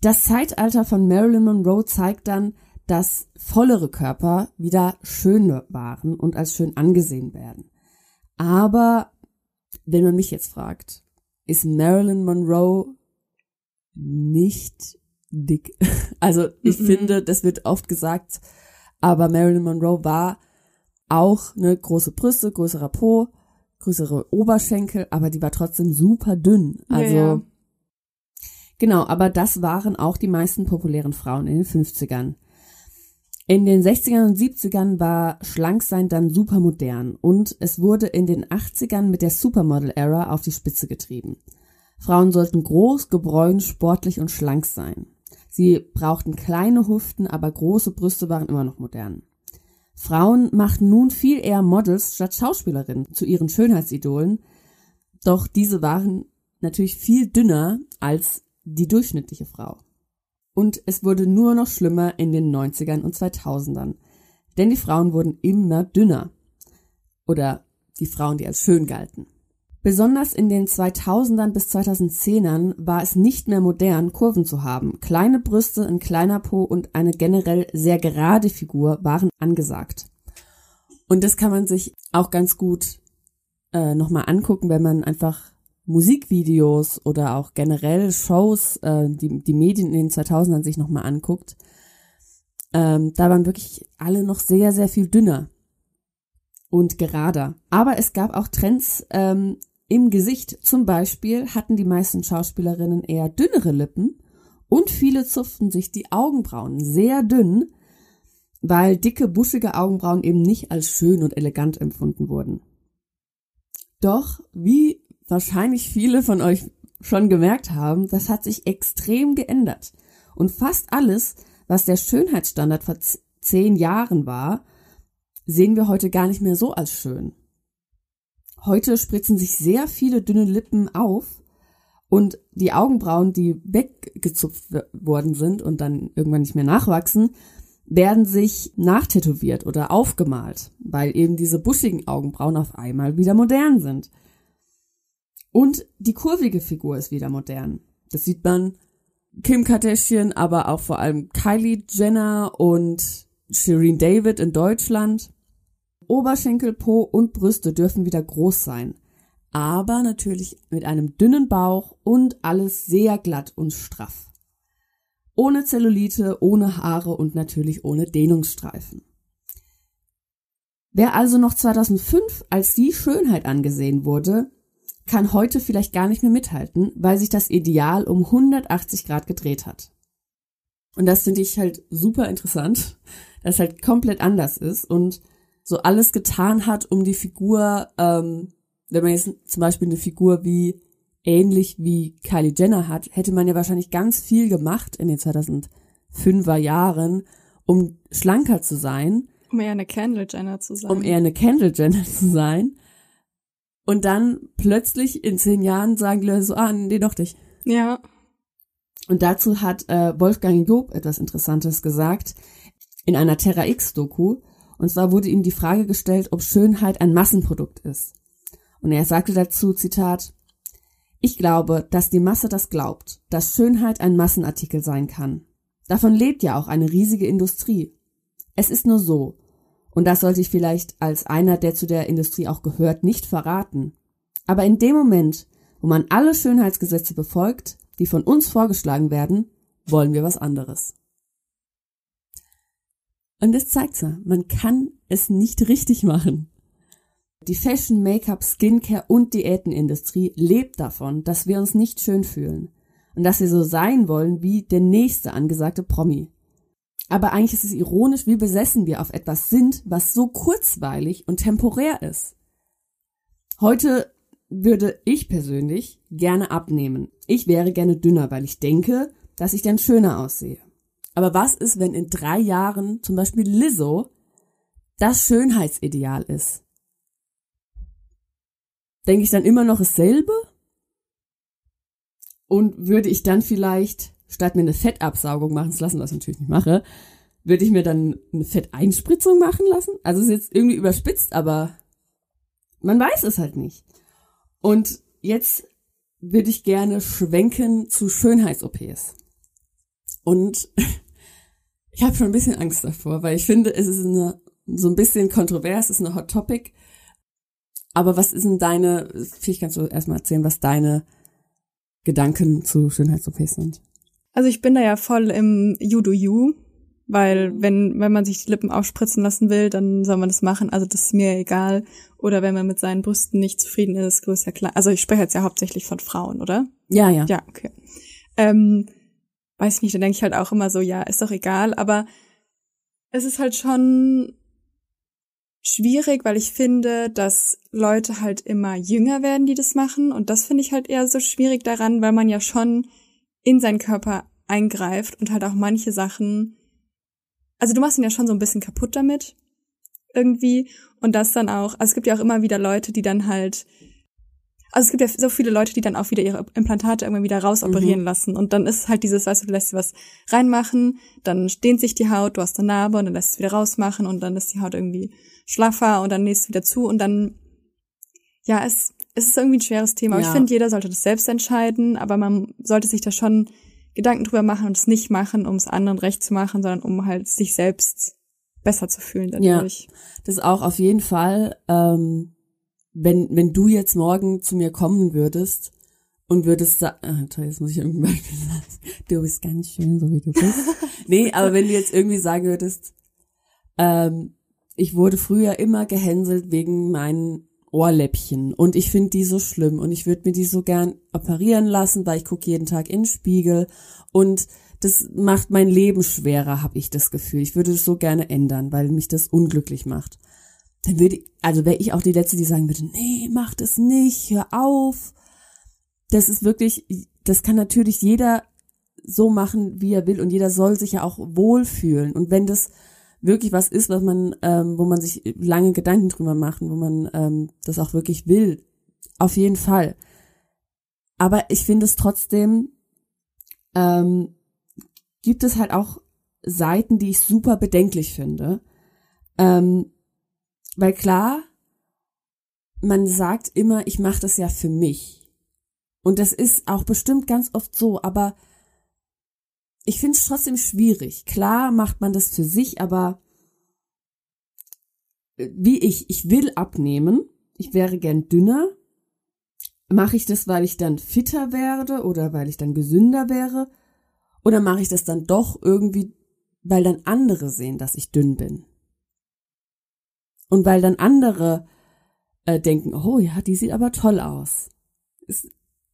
Das Zeitalter von Marilyn Monroe zeigt dann, dass vollere Körper wieder schöne waren und als schön angesehen werden. Aber wenn man mich jetzt fragt, ist Marilyn Monroe nicht dick? Also ich mhm. finde, das wird oft gesagt, aber Marilyn Monroe war auch eine große Brüste, größerer Po, größere Oberschenkel, aber die war trotzdem super dünn. Also ja, ja. genau, aber das waren auch die meisten populären Frauen in den 50ern. In den 60ern und 70ern war Schlanksein dann super modern und es wurde in den 80ern mit der Supermodel-Ära auf die Spitze getrieben. Frauen sollten groß, gebräunt, sportlich und schlank sein. Sie brauchten kleine Huften, aber große Brüste waren immer noch modern. Frauen machten nun viel eher Models statt Schauspielerinnen zu ihren Schönheitsidolen, doch diese waren natürlich viel dünner als die durchschnittliche Frau. Und es wurde nur noch schlimmer in den 90ern und 2000ern, denn die Frauen wurden immer dünner. Oder die Frauen, die als schön galten. Besonders in den 2000ern bis 2010ern war es nicht mehr modern, Kurven zu haben. Kleine Brüste, ein kleiner Po und eine generell sehr gerade Figur waren angesagt. Und das kann man sich auch ganz gut äh, nochmal angucken, wenn man einfach Musikvideos oder auch generell Shows, äh, die, die Medien in den 2000ern sich nochmal anguckt. Ähm, da waren wirklich alle noch sehr, sehr viel dünner und gerader. Aber es gab auch Trends ähm, im Gesicht zum Beispiel hatten die meisten Schauspielerinnen eher dünnere Lippen und viele zupften sich die Augenbrauen sehr dünn, weil dicke, buschige Augenbrauen eben nicht als schön und elegant empfunden wurden. Doch, wie wahrscheinlich viele von euch schon gemerkt haben, das hat sich extrem geändert. Und fast alles, was der Schönheitsstandard vor zehn Jahren war, sehen wir heute gar nicht mehr so als schön. Heute spritzen sich sehr viele dünne Lippen auf und die Augenbrauen, die weggezupft worden sind und dann irgendwann nicht mehr nachwachsen, werden sich nachtätowiert oder aufgemalt, weil eben diese buschigen Augenbrauen auf einmal wieder modern sind. Und die kurvige Figur ist wieder modern. Das sieht man Kim Kardashian, aber auch vor allem Kylie Jenner und Shireen David in Deutschland. Oberschenkel, Po und Brüste dürfen wieder groß sein, aber natürlich mit einem dünnen Bauch und alles sehr glatt und straff. Ohne Zellulite, ohne Haare und natürlich ohne Dehnungsstreifen. Wer also noch 2005 als die Schönheit angesehen wurde, kann heute vielleicht gar nicht mehr mithalten, weil sich das Ideal um 180 Grad gedreht hat. Und das finde ich halt super interessant, dass es halt komplett anders ist und so alles getan hat, um die Figur, ähm, wenn man jetzt zum Beispiel eine Figur wie ähnlich wie Kylie Jenner hat, hätte man ja wahrscheinlich ganz viel gemacht in den 2005er Jahren, um schlanker zu sein. Um eher eine Kendall Jenner zu sein. Um eher eine Kendall Jenner zu sein. Und dann plötzlich in zehn Jahren sagen die Leute so, ah, nee, doch nicht. Ja. Und dazu hat äh, Wolfgang Job etwas Interessantes gesagt in einer Terra X-Doku. Und zwar wurde ihm die Frage gestellt, ob Schönheit ein Massenprodukt ist. Und er sagte dazu, Zitat, ich glaube, dass die Masse das glaubt, dass Schönheit ein Massenartikel sein kann. Davon lebt ja auch eine riesige Industrie. Es ist nur so, und das sollte ich vielleicht als einer, der zu der Industrie auch gehört, nicht verraten. Aber in dem Moment, wo man alle Schönheitsgesetze befolgt, die von uns vorgeschlagen werden, wollen wir was anderes. Und das zeigt's ja. Man kann es nicht richtig machen. Die Fashion, Make-up, Skincare und Diätenindustrie lebt davon, dass wir uns nicht schön fühlen und dass wir so sein wollen wie der nächste angesagte Promi. Aber eigentlich ist es ironisch, wie besessen wir auf etwas sind, was so kurzweilig und temporär ist. Heute würde ich persönlich gerne abnehmen. Ich wäre gerne dünner, weil ich denke, dass ich dann schöner aussehe. Aber was ist, wenn in drei Jahren zum Beispiel Lizzo das Schönheitsideal ist? Denke ich dann immer noch dasselbe? Und würde ich dann vielleicht, statt mir eine Fettabsaugung machen zu lassen, was ich natürlich nicht mache, würde ich mir dann eine Fetteinspritzung machen lassen? Also ist jetzt irgendwie überspitzt, aber man weiß es halt nicht. Und jetzt würde ich gerne schwenken zu Schönheits-OPs. Und ich habe schon ein bisschen Angst davor, weil ich finde, es ist eine, so ein bisschen kontrovers, es ist eine Hot Topic. Aber was ist denn deine, vielleicht kannst du erstmal erzählen, was deine Gedanken zu Schönheits-OPs sind? Also ich bin da ja voll im You do you, weil wenn, wenn man sich die Lippen aufspritzen lassen will, dann soll man das machen. Also das ist mir egal. Oder wenn man mit seinen Brüsten nicht zufrieden ist, größer, klar. Also ich spreche jetzt ja hauptsächlich von Frauen, oder? Ja, ja. Ja, okay. Ähm, weiß ich nicht, dann denke ich halt auch immer so, ja, ist doch egal, aber es ist halt schon schwierig, weil ich finde, dass Leute halt immer jünger werden, die das machen. Und das finde ich halt eher so schwierig daran, weil man ja schon in seinen Körper eingreift und halt auch manche Sachen, also du machst ihn ja schon so ein bisschen kaputt damit. Irgendwie. Und das dann auch, also es gibt ja auch immer wieder Leute, die dann halt also es gibt ja so viele Leute, die dann auch wieder ihre Implantate irgendwann wieder rausoperieren mhm. lassen. Und dann ist halt dieses, weißt du, du lässt was reinmachen, dann dehnt sich die Haut, du hast eine Narbe und dann lässt es wieder rausmachen und dann ist die Haut irgendwie schlaffer und dann nähst du wieder zu und dann, ja, es, es ist irgendwie ein schweres Thema. Ja. ich finde, jeder sollte das selbst entscheiden, aber man sollte sich da schon Gedanken drüber machen und es nicht machen, um es anderen recht zu machen, sondern um halt sich selbst besser zu fühlen dadurch. Ja, das ist auch auf jeden Fall ähm, wenn, wenn du jetzt morgen zu mir kommen würdest und würdest sagen, ah, toll, jetzt muss ich irgendwann Beispiel sagen, du bist ganz schön, so wie du bist. nee, aber wenn du jetzt irgendwie sagen würdest, ähm, ich wurde früher immer gehänselt wegen meinen Ohrläppchen und ich finde die so schlimm und ich würde mir die so gern operieren lassen, weil ich gucke jeden Tag in den Spiegel und das macht mein Leben schwerer, habe ich das Gefühl. Ich würde es so gerne ändern, weil mich das unglücklich macht dann würde ich, also wäre ich auch die Letzte, die sagen würde, nee, mach das nicht, hör auf. Das ist wirklich, das kann natürlich jeder so machen, wie er will und jeder soll sich ja auch wohlfühlen. Und wenn das wirklich was ist, was man, ähm, wo man sich lange Gedanken drüber machen, wo man ähm, das auch wirklich will, auf jeden Fall. Aber ich finde es trotzdem, ähm, gibt es halt auch Seiten, die ich super bedenklich finde. Ähm, weil klar, man sagt immer, ich mache das ja für mich. Und das ist auch bestimmt ganz oft so, aber ich finde es trotzdem schwierig. Klar macht man das für sich, aber äh, wie ich, ich will abnehmen, ich wäre gern dünner. Mache ich das, weil ich dann fitter werde oder weil ich dann gesünder wäre? Oder mache ich das dann doch irgendwie, weil dann andere sehen, dass ich dünn bin? Und weil dann andere äh, denken, oh ja, die sieht aber toll aus. Es,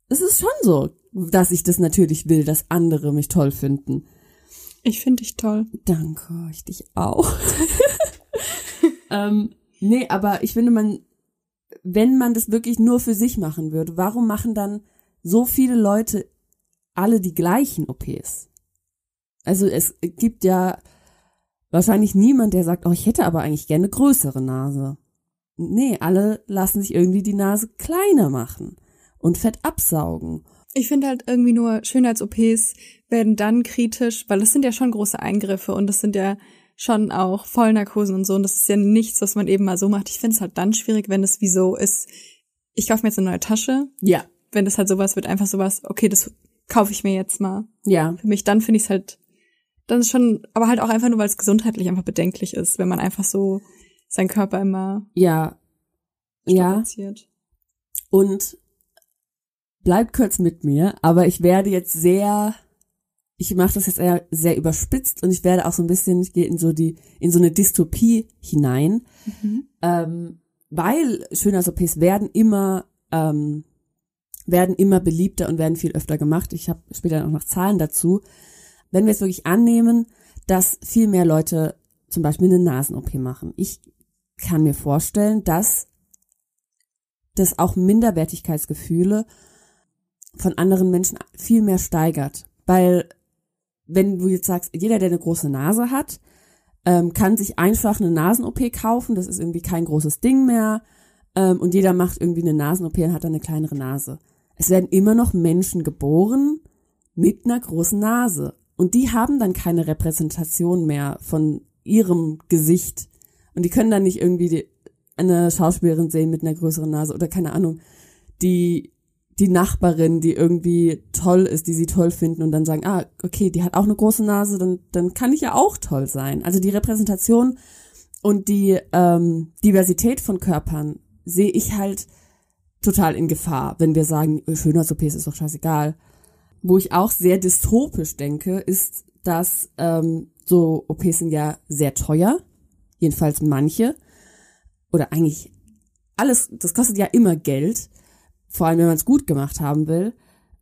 es ist schon so, dass ich das natürlich will, dass andere mich toll finden. Ich finde dich toll. Danke, ich dich auch. ähm, nee, aber ich finde, man, wenn man das wirklich nur für sich machen würde, warum machen dann so viele Leute alle die gleichen OPs? Also es gibt ja wahrscheinlich niemand, der sagt, oh, ich hätte aber eigentlich gerne größere Nase. Nee, alle lassen sich irgendwie die Nase kleiner machen und Fett absaugen. Ich finde halt irgendwie nur Schönheits-OPs werden dann kritisch, weil es sind ja schon große Eingriffe und das sind ja schon auch Vollnarkosen und so und das ist ja nichts, was man eben mal so macht. Ich finde es halt dann schwierig, wenn es wieso ist, ich kaufe mir jetzt eine neue Tasche. Ja. Wenn das halt sowas wird, einfach sowas, okay, das kaufe ich mir jetzt mal. Ja. Für mich, dann finde ich es halt dann ist schon, aber halt auch einfach nur, weil es gesundheitlich einfach bedenklich ist, wenn man einfach so seinen Körper immer ja ja und bleibt kurz mit mir, aber ich werde jetzt sehr ich mache das jetzt eher sehr überspitzt und ich werde auch so ein bisschen, ich gehe in so die, in so eine Dystopie hinein, mhm. ähm, weil Schönheits-OPs werden immer, ähm, werden immer beliebter und werden viel öfter gemacht. Ich habe später auch noch Zahlen dazu. Wenn wir es wirklich annehmen, dass viel mehr Leute zum Beispiel eine Nasen-OP machen. Ich kann mir vorstellen, dass das auch Minderwertigkeitsgefühle von anderen Menschen viel mehr steigert. Weil wenn du jetzt sagst, jeder, der eine große Nase hat, ähm, kann sich einfach eine Nasen-OP kaufen. Das ist irgendwie kein großes Ding mehr. Ähm, und jeder macht irgendwie eine Nasen-OP und hat dann eine kleinere Nase. Es werden immer noch Menschen geboren mit einer großen Nase. Und die haben dann keine Repräsentation mehr von ihrem Gesicht. Und die können dann nicht irgendwie eine Schauspielerin sehen mit einer größeren Nase oder keine Ahnung, die die Nachbarin, die irgendwie toll ist, die sie toll finden und dann sagen, ah, okay, die hat auch eine große Nase, dann, dann kann ich ja auch toll sein. Also die Repräsentation und die ähm, Diversität von Körpern sehe ich halt total in Gefahr, wenn wir sagen, Schönheits-OPs ist doch scheißegal. Wo ich auch sehr dystopisch denke, ist, dass ähm, so OPs sind ja sehr teuer, jedenfalls manche, oder eigentlich alles, das kostet ja immer Geld vor allem wenn man es gut gemacht haben will.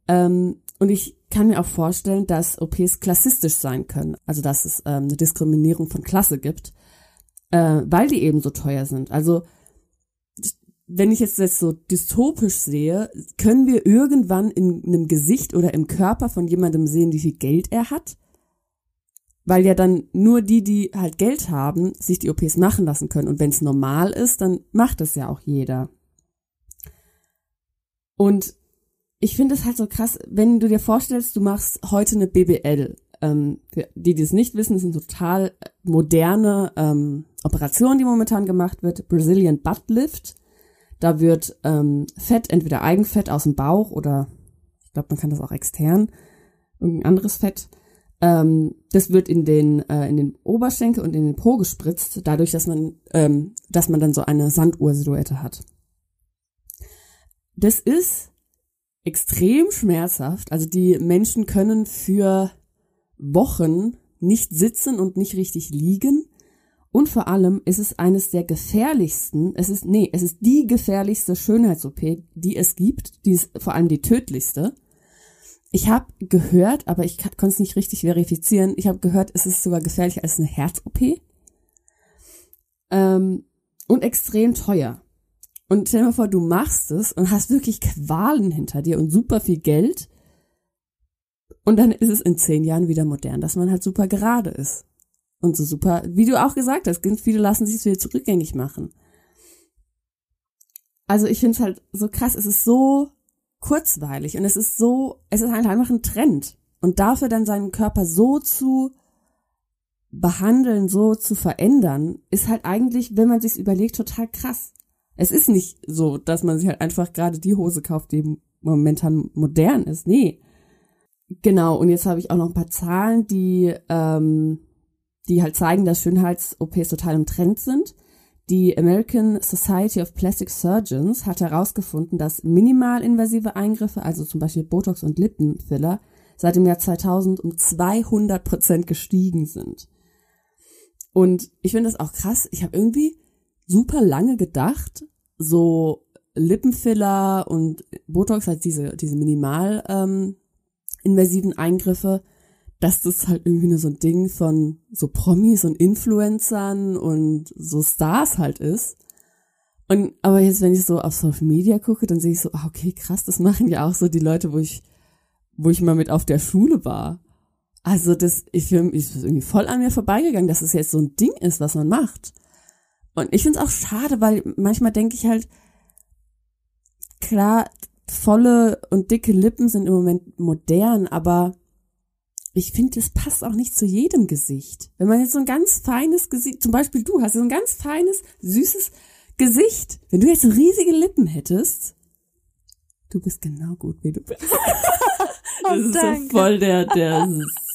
Ähm, und ich kann mir auch vorstellen, dass OPs klassistisch sein können, also dass es ähm, eine Diskriminierung von Klasse gibt, äh, weil die eben so teuer sind. Also wenn ich jetzt das so dystopisch sehe, können wir irgendwann in einem Gesicht oder im Körper von jemandem sehen, wie viel Geld er hat? Weil ja dann nur die, die halt Geld haben, sich die OPs machen lassen können. Und wenn es normal ist, dann macht es ja auch jeder. Und ich finde es halt so krass, wenn du dir vorstellst, du machst heute eine BBL. Ähm, die, die es nicht wissen, sind total moderne ähm, Operationen, die momentan gemacht wird. Brazilian Butt Lift. Da wird ähm, Fett, entweder Eigenfett aus dem Bauch oder ich glaube, man kann das auch extern, irgendein anderes Fett. Ähm, das wird in den äh, in den Oberschenkel und in den Po gespritzt, dadurch, dass man ähm, dass man dann so eine Sanduhr-Silhouette hat. Das ist extrem schmerzhaft. Also die Menschen können für Wochen nicht sitzen und nicht richtig liegen. Und vor allem ist es eines der gefährlichsten, es ist, nee, es ist die gefährlichste Schönheits-OP, die es gibt, die ist vor allem die tödlichste. Ich habe gehört, aber ich konnte es nicht richtig verifizieren, ich habe gehört, es ist sogar gefährlicher als eine Herz-OP. Ähm, und extrem teuer. Und stell dir mal vor, du machst es und hast wirklich Qualen hinter dir und super viel Geld. Und dann ist es in zehn Jahren wieder modern, dass man halt super gerade ist. Und so super, wie du auch gesagt hast, ganz viele lassen sich es wieder zurückgängig machen. Also ich finde es halt so krass, es ist so kurzweilig und es ist so, es ist halt einfach ein Trend. Und dafür dann seinen Körper so zu behandeln, so zu verändern, ist halt eigentlich, wenn man sich's überlegt, total krass. Es ist nicht so, dass man sich halt einfach gerade die Hose kauft, die momentan modern ist. Nee. Genau, und jetzt habe ich auch noch ein paar Zahlen, die, ähm, die halt zeigen, dass Schönheits-OPs total im Trend sind. Die American Society of Plastic Surgeons hat herausgefunden, dass minimalinvasive Eingriffe, also zum Beispiel Botox und Lippenfiller, seit dem Jahr 2000 um 200 Prozent gestiegen sind. Und ich finde das auch krass. Ich habe irgendwie super lange gedacht, so Lippenfiller und Botox, halt diese, diese minimal ähm, invasiven Eingriffe, dass das halt irgendwie nur so ein Ding von so Promis und Influencern und so Stars halt ist. Und aber jetzt, wenn ich so auf Social Media gucke, dann sehe ich so, ah, okay, krass, das machen ja auch so die Leute, wo ich, wo ich mal mit auf der Schule war. Also das, ich ich bin irgendwie voll an mir vorbeigegangen, dass es das jetzt so ein Ding ist, was man macht. Und ich finde es auch schade, weil manchmal denke ich halt, klar, volle und dicke Lippen sind im Moment modern, aber ich finde, es passt auch nicht zu jedem Gesicht. Wenn man jetzt so ein ganz feines Gesicht, zum Beispiel du hast so ein ganz feines, süßes Gesicht. Wenn du jetzt riesige Lippen hättest, du bist genau gut, wie du bist. Oh, das ist so voll der, der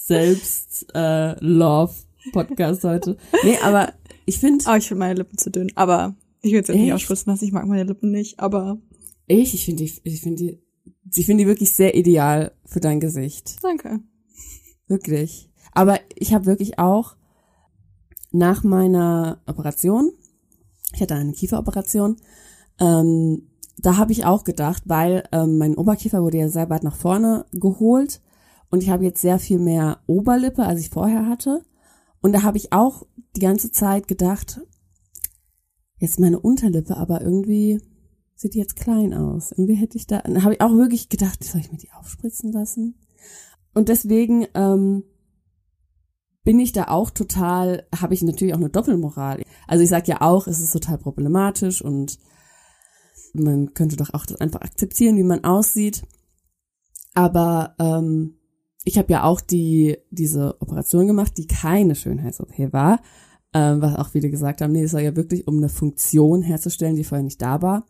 Selbst-Love-Podcast äh, heute. Nee, aber ich finde. Oh, ich finde meine Lippen zu dünn. Aber ich will es jetzt nicht ausspritzen lassen. Ich mag meine Lippen nicht, aber. Ich, ich finde die, ich finde die, ich finde die wirklich sehr ideal für dein Gesicht. Danke. Wirklich. Aber ich habe wirklich auch nach meiner Operation, ich hatte eine Kieferoperation, ähm, da habe ich auch gedacht, weil ähm, mein Oberkiefer wurde ja sehr weit nach vorne geholt und ich habe jetzt sehr viel mehr Oberlippe, als ich vorher hatte. Und da habe ich auch die ganze Zeit gedacht, jetzt meine Unterlippe, aber irgendwie sieht die jetzt klein aus. Irgendwie hätte ich da, habe ich auch wirklich gedacht, soll ich mir die aufspritzen lassen? Und deswegen ähm, bin ich da auch total, habe ich natürlich auch eine Doppelmoral. Also ich sage ja auch, es ist total problematisch und man könnte doch auch das einfach akzeptieren, wie man aussieht. Aber ähm, ich habe ja auch die diese Operation gemacht, die keine Schönheits-OP war, ähm, was auch viele gesagt haben, nee, es war ja wirklich um eine Funktion herzustellen, die vorher nicht da war.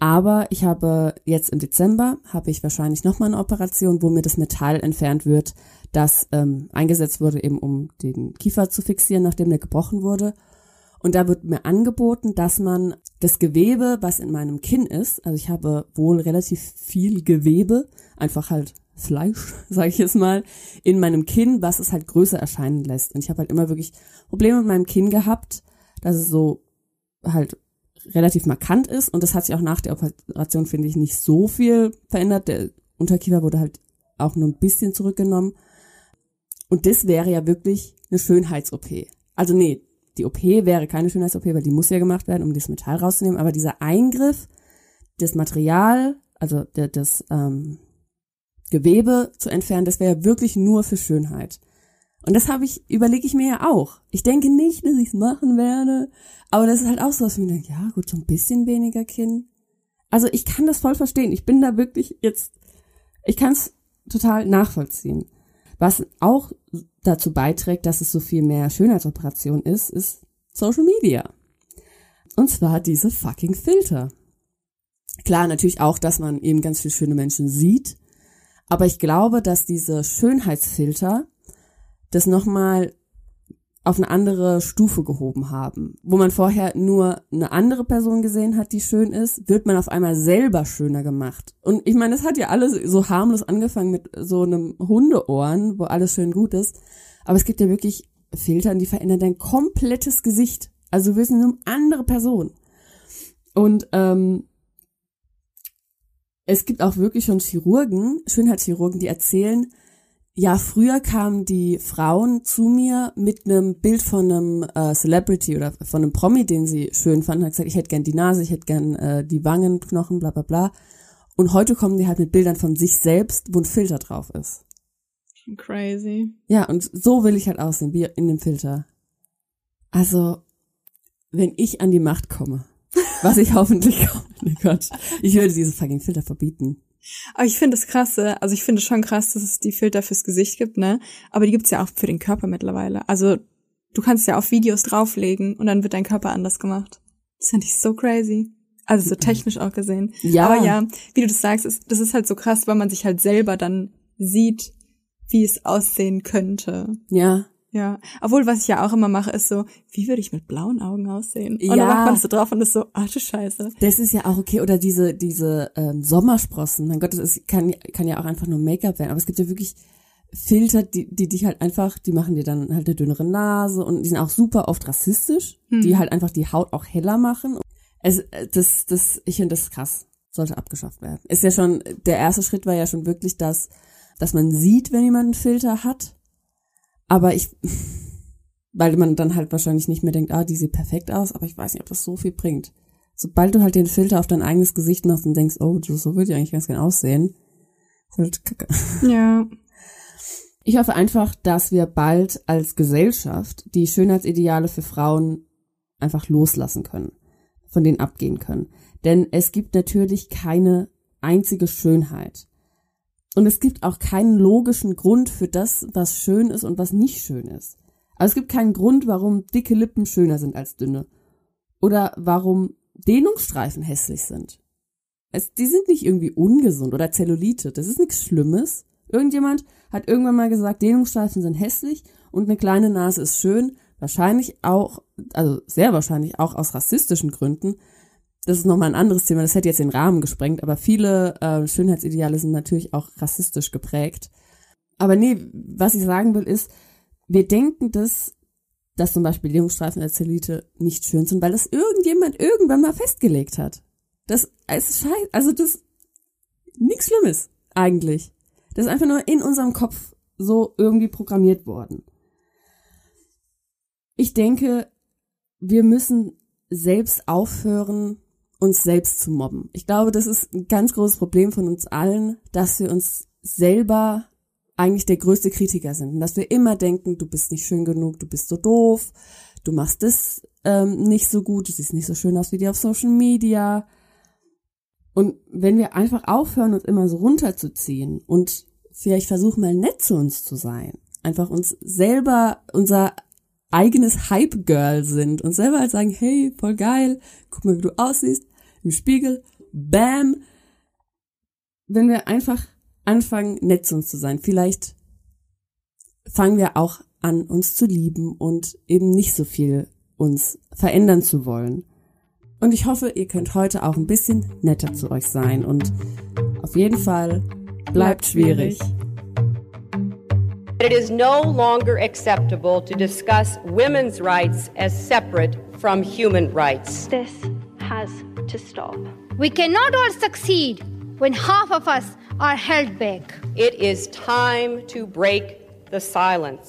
Aber ich habe jetzt im Dezember habe ich wahrscheinlich noch mal eine Operation, wo mir das Metall entfernt wird, das ähm, eingesetzt wurde, eben um den Kiefer zu fixieren, nachdem der gebrochen wurde. Und da wird mir angeboten, dass man das Gewebe, was in meinem Kinn ist, also ich habe wohl relativ viel Gewebe, einfach halt Fleisch, sage ich jetzt mal, in meinem Kinn, was es halt größer erscheinen lässt. Und ich habe halt immer wirklich Probleme mit meinem Kinn gehabt, dass es so halt relativ markant ist und das hat sich auch nach der Operation, finde ich, nicht so viel verändert. Der Unterkiefer wurde halt auch nur ein bisschen zurückgenommen. Und das wäre ja wirklich eine Schönheits-OP. Also nee, die OP wäre keine Schönheits-OP, weil die muss ja gemacht werden, um das Metall rauszunehmen. Aber dieser Eingriff, das Material, also der, das ähm, Gewebe zu entfernen, das wäre wirklich nur für Schönheit. Und das habe ich, überlege ich mir ja auch. Ich denke nicht, dass ich es machen werde, aber das ist halt auch so, dass ich mir denke, ja gut, so ein bisschen weniger Kinn. Also ich kann das voll verstehen. Ich bin da wirklich jetzt, ich kann es total nachvollziehen. Was auch dazu beiträgt, dass es so viel mehr Schönheitsoperation ist, ist Social Media. Und zwar diese fucking Filter. Klar, natürlich auch, dass man eben ganz viele schöne Menschen sieht, aber ich glaube, dass diese Schönheitsfilter das nochmal auf eine andere Stufe gehoben haben. Wo man vorher nur eine andere Person gesehen hat, die schön ist, wird man auf einmal selber schöner gemacht. Und ich meine, das hat ja alles so harmlos angefangen mit so einem Hundeohren, wo alles schön gut ist. Aber es gibt ja wirklich Filter, die verändern dein komplettes Gesicht. Also du wirst eine andere Person. Und ähm, es gibt auch wirklich schon Chirurgen, Schönheitschirurgen, die erzählen, ja, früher kamen die Frauen zu mir mit einem Bild von einem äh, Celebrity oder von einem Promi, den sie schön fanden, hat gesagt, ich hätte gern die Nase, ich hätte gern äh, die Wangenknochen, bla bla bla. Und heute kommen die halt mit Bildern von sich selbst, wo ein Filter drauf ist. Crazy. Ja, und so will ich halt aussehen, wie in dem Filter. Also, wenn ich an die Macht komme, was ich hoffentlich komme, oh Gott, ich würde diese fucking Filter verbieten. Aber ich finde es krasse, also ich finde schon krass, dass es die Filter fürs Gesicht gibt, ne? Aber die gibt's ja auch für den Körper mittlerweile. Also du kannst ja auf Videos drauflegen und dann wird dein Körper anders gemacht. Das finde ich so crazy. Also so technisch auch gesehen. Ja. Aber ja, wie du das sagst, ist, das ist halt so krass, weil man sich halt selber dann sieht, wie es aussehen könnte. Ja. Ja, obwohl was ich ja auch immer mache, ist so, wie würde ich mit blauen Augen aussehen? Und Ja. dann das so drauf und ist so, ach du Scheiße. Das ist ja auch okay. Oder diese, diese ähm, Sommersprossen. Mein Gott, das ist, kann, kann ja auch einfach nur Make-up werden. Aber es gibt ja wirklich Filter, die, die dich halt einfach, die machen dir dann halt eine dünnere Nase und die sind auch super oft rassistisch, Hm. die halt einfach die Haut auch heller machen. Es, äh, das, das, ich finde das krass. Sollte abgeschafft werden. Ist ja schon, der erste Schritt war ja schon wirklich, dass, dass man sieht, wenn jemand einen Filter hat. Aber ich, weil man dann halt wahrscheinlich nicht mehr denkt, ah, die sieht perfekt aus, aber ich weiß nicht, ob das so viel bringt. Sobald du halt den Filter auf dein eigenes Gesicht machst und denkst, oh, so würde ich eigentlich ganz gern aussehen, ist halt kacke. Ja. Ich hoffe einfach, dass wir bald als Gesellschaft die Schönheitsideale für Frauen einfach loslassen können, von denen abgehen können. Denn es gibt natürlich keine einzige Schönheit. Und es gibt auch keinen logischen Grund für das, was schön ist und was nicht schön ist. Also es gibt keinen Grund, warum dicke Lippen schöner sind als dünne. Oder warum Dehnungsstreifen hässlich sind. Es, die sind nicht irgendwie ungesund oder Zellulite. Das ist nichts Schlimmes. Irgendjemand hat irgendwann mal gesagt, Dehnungsstreifen sind hässlich und eine kleine Nase ist schön. Wahrscheinlich auch, also sehr wahrscheinlich auch aus rassistischen Gründen. Das ist nochmal ein anderes Thema, das hätte jetzt den Rahmen gesprengt, aber viele äh, Schönheitsideale sind natürlich auch rassistisch geprägt. Aber nee, was ich sagen will ist, wir denken das, dass zum Beispiel Lähmungsstreifen als Zellulite nicht schön sind, weil das irgendjemand irgendwann mal festgelegt hat. Das ist scheiße, also das nichts Schlimmes eigentlich. Das ist einfach nur in unserem Kopf so irgendwie programmiert worden. Ich denke, wir müssen selbst aufhören, uns selbst zu mobben. Ich glaube, das ist ein ganz großes Problem von uns allen, dass wir uns selber eigentlich der größte Kritiker sind. Und dass wir immer denken, du bist nicht schön genug, du bist so doof, du machst das ähm, nicht so gut, du siehst nicht so schön aus wie die auf Social Media. Und wenn wir einfach aufhören, uns immer so runterzuziehen und vielleicht versuchen mal nett zu uns zu sein, einfach uns selber unser eigenes Hype-Girl sind und selber halt sagen, hey, voll geil, guck mal, wie du aussiehst, im Spiegel, bam. Wenn wir einfach anfangen, nett zu uns zu sein, vielleicht fangen wir auch an, uns zu lieben und eben nicht so viel uns verändern zu wollen. Und ich hoffe, ihr könnt heute auch ein bisschen netter zu euch sein und auf jeden Fall bleibt schwierig. It is no longer acceptable to discuss women's rights as separate from human rights. This has to stop. We cannot all succeed when half of us are held back. It is time to break the silence.